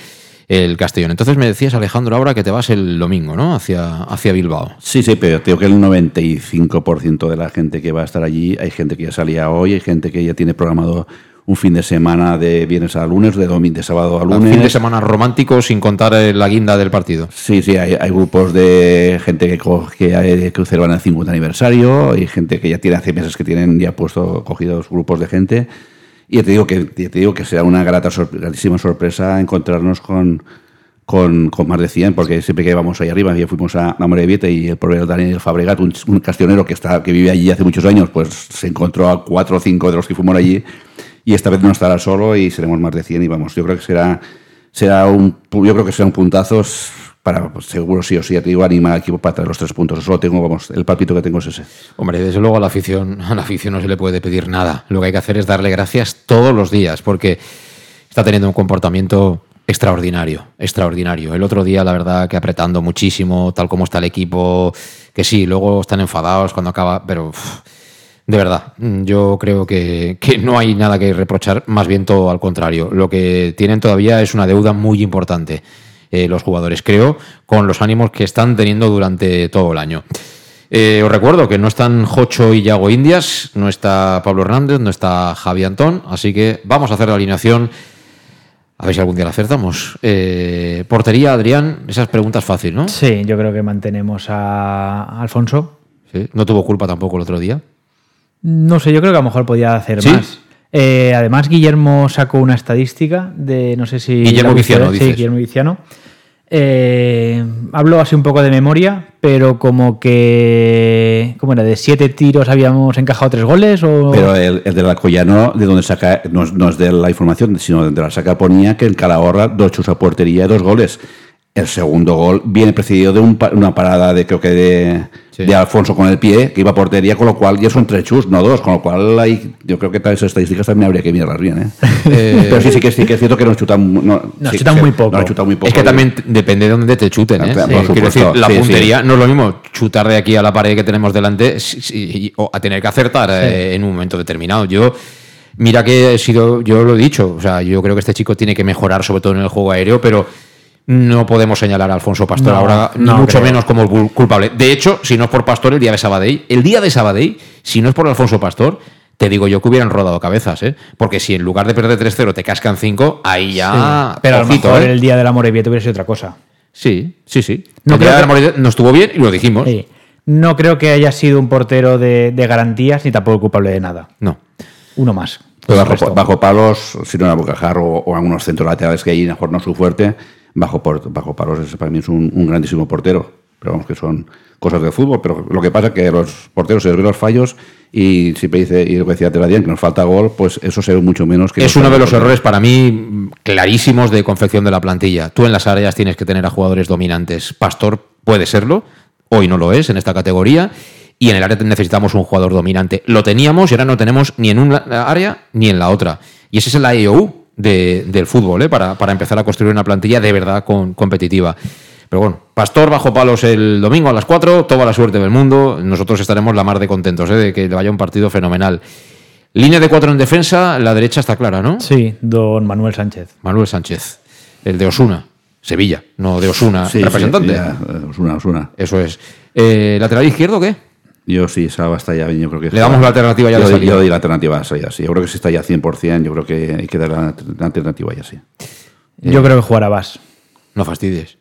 el Castellón. Entonces me decías, Alejandro, ahora que te vas el domingo, ¿no? Hacia, hacia Bilbao. Sí, sí, pero creo que el 95% de la gente que va a estar allí, hay gente que ya salía hoy, hay gente que ya tiene programado un fin de semana de viernes a lunes, de domingo, de sábado a Un lunes. fin de semana romántico sin contar eh, la guinda del partido. Sí, sí, hay, hay grupos de gente que, que, hay- que celebran el 50 aniversario, hay gente que ya tiene hace meses que tienen ya puesto cogidos grupos de gente. Y te digo que, te digo que será una grata, gratísima sorpresa encontrarnos con, con, más de 100, porque siempre que vamos ahí arriba, ya fuimos a, a Morevieta y el pobre Daniel Fabregat, un, un castionero que, está, que vive allí hace muchos años, pues se encontró a cuatro o cinco de los que fuimos allí y esta vez no estará solo y seremos más de 100 y vamos, yo creo que será, será un, yo creo que serán puntazos para, pues, seguro sí o sí, ya te digo, anima al equipo para traer los tres puntos. Solo tengo, vamos, el palpito que tengo es ese. Hombre, desde luego a la afición, a la afición no se le puede pedir nada. Lo que hay que hacer es darle gracias todos los días, porque está teniendo un comportamiento extraordinario, extraordinario. El otro día, la verdad, que apretando muchísimo, tal como está el equipo, que sí, luego están enfadados cuando acaba, pero de verdad, yo creo que, que no hay nada que reprochar, más bien todo al contrario. Lo que tienen todavía es una deuda muy importante eh, los jugadores, creo, con los ánimos que están teniendo durante todo el año. Eh, os recuerdo que no están Jocho y Yago Indias, no está Pablo Hernández, no está Javi Antón, así que vamos a hacer la alineación. A ver si algún día la acertamos. Eh, portería, Adrián, esa es pregunta es fácil, ¿no? Sí, yo creo que mantenemos a Alfonso. Sí, No tuvo culpa tampoco el otro día. No sé, yo creo que a lo mejor podía hacer ¿Sí? más. Eh, además, Guillermo sacó una estadística de, no sé si... Guillermo la viste, Viciano, Sí, dices. Guillermo Viciano. Eh, hablo así un poco de memoria, pero como que... ¿Cómo era? ¿De siete tiros habíamos encajado tres goles? O... Pero el, el del Alcoyano, de donde saca, no es, no es de la información, sino de donde la saca, ponía que en Calahorra, dos chus a portería y dos goles. El segundo gol viene precedido de un una parada de creo que de, de Alfonso con el pie, que iba a portería, con lo cual ya son tres chus, no dos, con lo cual hay, yo creo que tal esas estadísticas también habría que mirarlas bien. ¿eh? [LAUGHS] Eh, Pero sí, sí que, sí que es cierto que nos chutan, no, Nos sí, chutan sí, muy poco. nos chutan muy poco. Es que también t- depende de dónde te chuten, ¿eh? Sí, por quiero decir, la Sí, sí. puntería no es lo mismo chutar de aquí a la pared que tenemos delante sí, sí, y- o a tener que acertar eh, en un momento determinado. Yo, mira que he sido, yo lo he dicho, o sea, yo creo que este chico tiene que mejorar, sobre todo en el juego aéreo, pero no podemos señalar a Alfonso Pastor No, ahora, ni no mucho creo. menos como culpable. De hecho, si no es por Pastor, el día de Sabadell, el día de Sabadell, si no es por Alfonso Pastor, te digo yo que hubieran rodado cabezas, ¿eh? Porque si en lugar de perder 3-0 te cascan 5, ahí ya. Sí, pero a lo ojito, mejor ¿eh? el día de la Morevieta hubiera sido otra cosa. Sí, sí, sí. No el día creo de la Morevieta no estuvo bien y lo dijimos. Sí. No creo que haya sido un portero de, de garantías ni tampoco culpable de nada. No. Uno más. Pero El bajo, palos, si no era Bocajar o, o algunos centros laterales que ahí a lo mejor no es su fuerte, bajo, por- bajo palos para mí es un, un grandísimo portero. Pero vamos, que son cosas de fútbol. Pero lo que pasa es que los porteros se les ven los fallos y siempre dice, y lo que decía Teradien, que nos falta gol, pues eso se ve mucho menos que. Es uno de los errores para mí clarísimos de confección de la plantilla. Tú en las áreas tienes que tener a jugadores dominantes. Pastor puede serlo, hoy no lo es en esta categoría. Y en el área necesitamos un jugador dominante. Lo teníamos y ahora no tenemos ni en una área ni en la otra. Y ese es el AEOU de- del fútbol, ¿eh? para, para empezar a construir una plantilla de verdad con- competitiva. Pero bueno, Pastor bajo palos el domingo a las 4, toda la suerte del mundo. Nosotros estaremos la mar de contentos ¿eh? de que le vaya un partido fenomenal. Línea de cuatro en defensa, la derecha está clara, ¿no? Sí, don Manuel Sánchez. Manuel Sánchez, el de Osuna, Sevilla, no de Osuna, Sí, sí, representante. ya, eh, Osuna, Osuna. Eso es. Eh, ¿Lateral izquierdo qué? Yo sí, Salva está ya bien, yo creo que... Le damos la alternativa ya yo, de salida. yo doy la alternativa a salida, sí. Yo creo que si está ya 100%, yo creo que hay que dar la, la alternativa ya, sí. Yo creo que jugará Vas. No fastidies.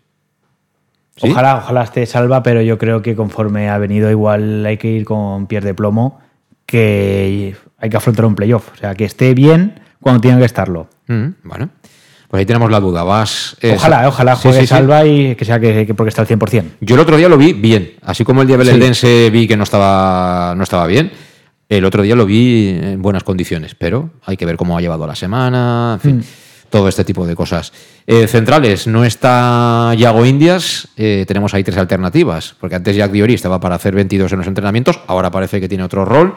¿Sí? Ojalá, ojalá esté salva, pero yo creo que conforme ha venido, igual hay que ir con pies de plomo, que hay que afrontar un playoff. O sea, que esté bien cuando tenga que estarlo. Mm, bueno, pues ahí tenemos la duda. Vas. eh, ojalá, ojalá juegue sí, sí. salva y que sea que, que porque está al 100%. Yo el otro día lo vi bien. Así como el día Sí. Eldense vi que no estaba, no estaba bien, el otro día lo vi en buenas condiciones. Pero hay que ver cómo ha llevado la semana, en fin, Mm. todo este tipo de cosas. Eh, centrales, no está Yago Indias. eh, tenemos ahí tres alternativas. Porque antes Jack Diori estaba para hacer 22 en los entrenamientos, ahora parece que tiene otro rol.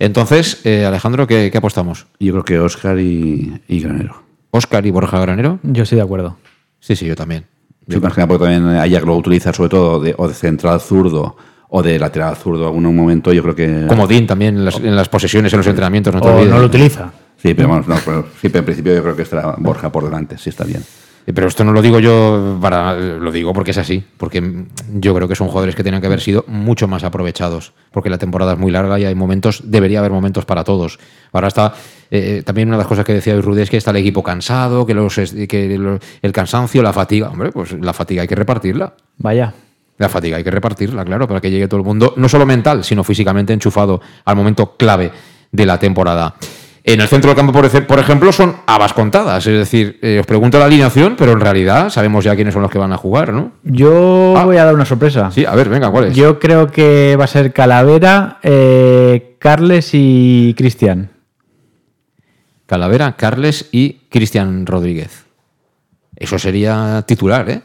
Entonces, eh, Alejandro, ¿qué, qué apostamos? Yo creo que Oscar y, y Granero. ¿Oscar y Borja Granero? Yo estoy de acuerdo. Sí, sí, yo también. Sí, más que nada porque también Ajax lo utiliza sobre todo de, o de central zurdo o de lateral zurdo en algún momento. Yo creo que. Como Dean también en las, en las posesiones, en los entrenamientos, no te O olvides. no lo utiliza. Sí, pero, vamos, no, pero, sí, pero en principio yo creo que estará Borja por delante, sí está bien. Eh, Pero esto no lo digo yo para. Lo digo porque es así. Porque yo creo que son jugadores que tenían que haber sido mucho más aprovechados. Porque la temporada es muy larga y hay momentos. Debería haber momentos para todos. Ahora está. eh, también una de las cosas que decía Rudy es que está el equipo cansado, que, los, que el cansancio, la fatiga. Hombre, pues la fatiga hay que repartirla. Vaya. La fatiga hay que repartirla, claro, para que llegue todo el mundo, no solo mental, sino físicamente enchufado al momento clave de la temporada. En el centro del campo, por ej- por ejemplo, son habas contadas. Es decir, eh, os pregunto la alineación, pero en realidad sabemos ya quiénes son los que van a jugar, ¿no? Yo voy a dar una sorpresa. Ah. Sí, a ver, venga, ¿cuál es? Yo creo que va a ser Calavera, eh, Carles y Cristian. Calavera, Carles y Cristian Rodríguez. Eso sería titular, ¿eh?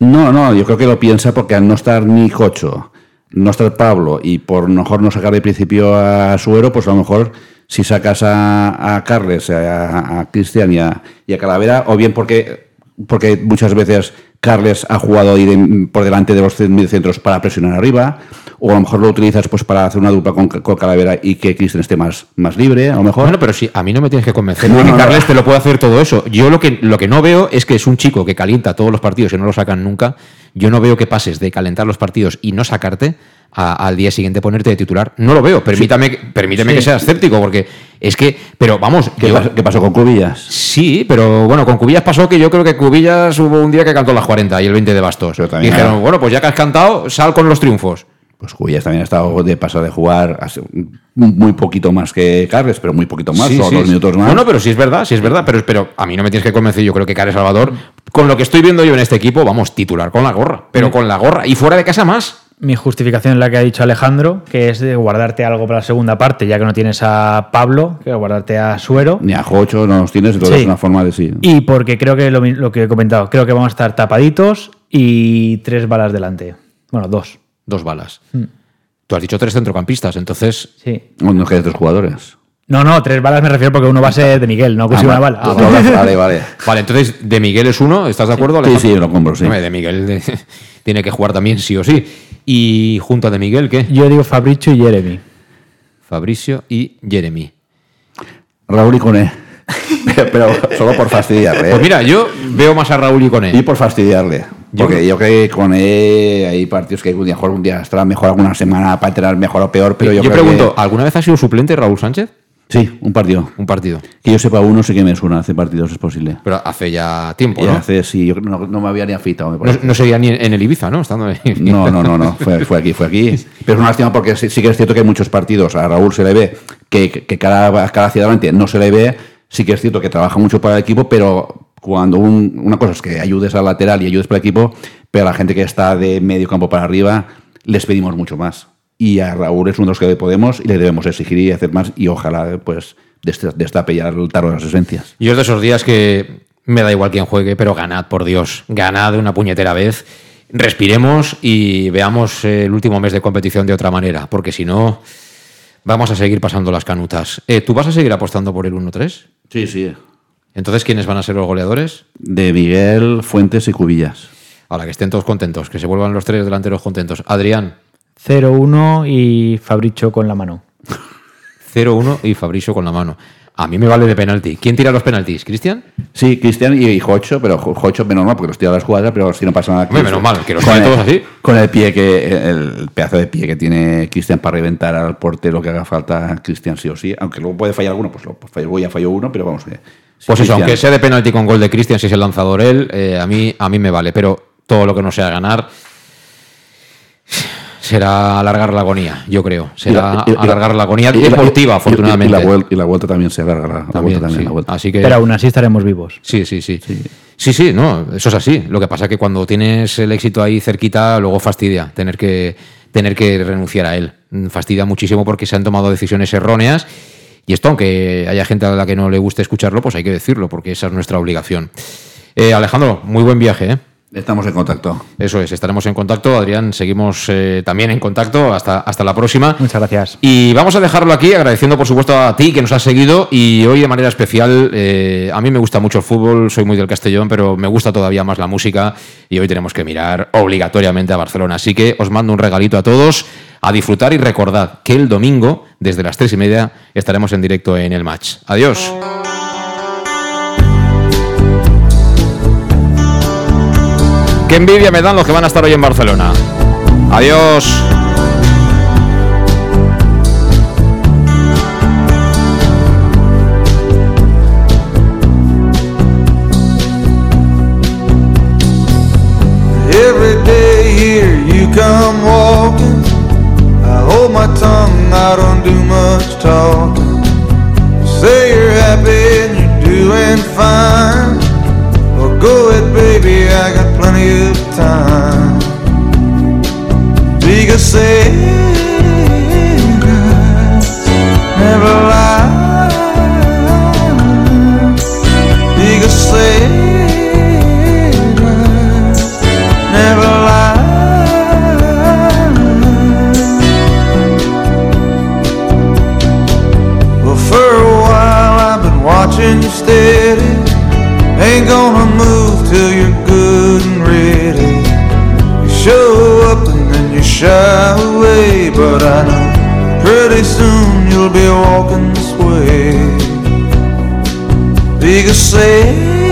No, no, yo creo que lo piensa porque al no estar ni Cocho, no estar Pablo y por lo mejor no sacar de principio a Suero, pues a lo mejor si sacas a, a Carles, a, a Cristian y a, y a Calavera, o bien porque, porque muchas veces Carles ha jugado ahí por delante de los cen- centros para presionar arriba, o a lo mejor lo utilizas pues para hacer una dupla con, con Calavera y que Cristian esté más, más libre, a lo mejor. Bueno, pero sí, a mí no me tienes que convencer No, de que no, no. Carles te lo puede hacer todo eso. Yo lo que, lo que no veo es que es un chico que calienta todos los partidos y no lo sacan nunca. Yo no veo que pases de calentar los partidos y no sacarte a- al día siguiente ponerte de titular. No lo veo. Permítame, permíteme Sí. que sea escéptico, porque es que. Pero vamos. ¿Qué, yo- pasó, qué pasó con Cubillas? Sí, pero bueno, con Cubillas pasó que yo creo que Cubillas hubo un día que cantó las 40 y el 20 de bastos. Pero también- Dijeron, bueno, pues ya que has cantado, sal con los triunfos. Pues Cubillas también ha estado de pasar de jugar hace muy poquito más que Carles, pero muy poquito más, Sí, o dos minutos más. No, no, pero sí es verdad, sí es verdad. Pero, pero a mí no me tienes que convencer. Yo creo que Care Salvador, con lo que estoy viendo yo en este equipo, vamos, titular con la gorra. Pero con la gorra. Y fuera de casa más. Mi justificación es la que ha dicho Alejandro, que es de guardarte algo para la segunda parte, ya que no tienes a Pablo, que guardarte a Suero. Ni a Jocho no los tienes, entonces Sí. es una forma de sí. Y porque creo que lo, que he comentado, creo que vamos a estar tapaditos y tres balas delante. Bueno, dos. Dos balas. Mm. Tú has dicho tres centrocampistas, entonces. Sí. Uno que hay tres jugadores. No, no, tres balas me refiero porque uno va a ser de Miguel, no que Ah, una bala. Ah, vale, vale, vale. [LAUGHS] Vale, entonces de Miguel es uno, ¿estás de acuerdo? Sí, Alejandro? sí, lo compro, sí. Hombre, de Miguel de- [LAUGHS] tiene que jugar también sí o sí. Y junto a de Miguel, ¿qué? Yo digo Fabricio y Jeremy. Fabricio y Jeremy. Raúl y Coné. pero, [LAUGHS] pero solo por fastidiarle. ¿eh? Pues mira, yo veo más a Raúl y con Y por fastidiarle. Porque yo creo que con él hay partidos que un día, mejor un día estará mejor alguna semana para entrenar mejor o peor, pero yo, yo creo pregunto, ¿alguna vez ha sido suplente Raúl Sánchez? Sí, un partido. Un partido. Que yo sepa uno, sí que me suena, hace partidos es posible. Pero hace ya tiempo, Y ¿no? hace, sí, yo no, no me había ni afeitado, me No, no sería ni en el Ibiza, ¿no? Estando en- No, no, no, no, fue, fue aquí, fue aquí. [LAUGHS] Pero es una lástima porque sí, sí que es cierto que hay muchos partidos. A Raúl se le ve que, que, cara hacia adelante no se le ve. Sí que es cierto que trabaja mucho para el equipo, pero cuando un- una cosa es que ayudes al lateral y ayudes para el equipo, pero a la gente que está de medio campo para arriba les pedimos mucho más. Y a Raúl es uno de los que podemos y le debemos exigir y hacer más y ojalá pues desta- destape ya el tarro de las esencias. Yo es de esos días que me da igual quién juegue, pero ganad, por Dios. Ganad una puñetera vez. Respiremos y veamos el último mes de competición de otra manera, porque si no, vamos a seguir pasando las canutas. Eh, ¿Tú vas a seguir apostando por el 1-3? Sí, sí. Entonces, ¿quiénes van a ser los goleadores? De Miguel, Fuentes y Cubillas. Ahora que estén todos contentos, que se vuelvan los tres delanteros contentos. Adrián, 0-1 y Fabricio con la mano. [LAUGHS] 0-1 y Fabricio con la mano. A mí me vale de penalti. ¿Quién tira los penaltis? ¿Cristian? Sí, Cristian y, y Jocho, pero Jo- Jocho menos mal porque los tira a la escuadra, pero si no pasa nada. Hombre, menos mal, que los Con el- todos así. Con el pie que, el pedazo de pie que tiene Cristian para reventar al portero que haga falta Cristian sí o sí, aunque luego puede fallar alguno, pues lo pues falló, ya falló uno, pero vamos que. sí, Pues eso, aunque sea de penalti con gol de Cristian, si es el lanzador él, eh, a, mí, a mí me vale. Pero todo lo que no sea ganar será alargar la agonía, yo creo. Será y la- y- y la- alargar la agonía deportiva, y- y- y afortunadamente. la, y la vuelta también se alarga. La, la También, vuelta también, sí. la vuelta. Así que... Pero aún así estaremos vivos. Sí, sí, sí. Sí, sí, no, eso es así. Lo que pasa es que cuando tienes el éxito ahí cerquita, luego fastidia tener que, tener que renunciar a él. Fastidia muchísimo porque se han tomado decisiones erróneas. Y esto, aunque haya gente a la que no le guste escucharlo, pues hay que decirlo, porque esa es nuestra obligación. Eh, Alejandro, muy buen viaje, ¿eh? Estamos en contacto. Eso es, estaremos en contacto. Adrián, seguimos eh, también en contacto. Hasta, hasta la próxima. Muchas gracias. Y vamos a dejarlo aquí, agradeciendo por supuesto a ti que nos has seguido y hoy de manera especial, eh, a mí me gusta mucho el fútbol, soy muy del Castellón, pero me gusta todavía más la música y hoy tenemos que mirar obligatoriamente a Barcelona. Así que os mando un regalito a todos, a disfrutar y recordad que el domingo, desde las tres y media, estaremos en directo en el match. Adiós. Qué envidia me dan los que van a estar hoy en Barcelona. Adiós. Every day here you come walking. I hold my tongue, I don't do much talking. Time. you say?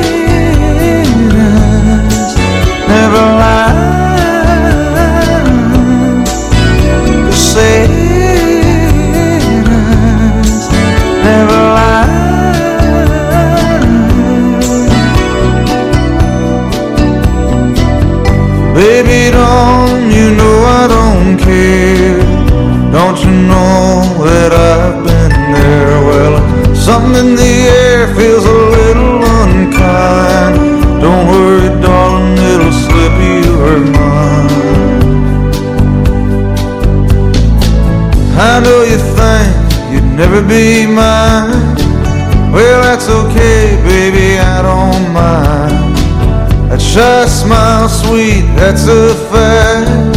That's a fact.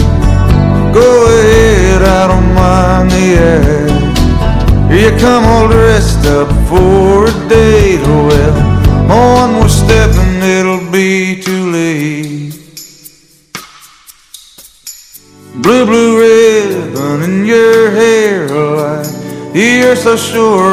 Go ahead, I don't mind the act. You come all dressed up for a date. Well, one more step and it'll be too late. Blue, blue ribbon in your hair, like you're so sure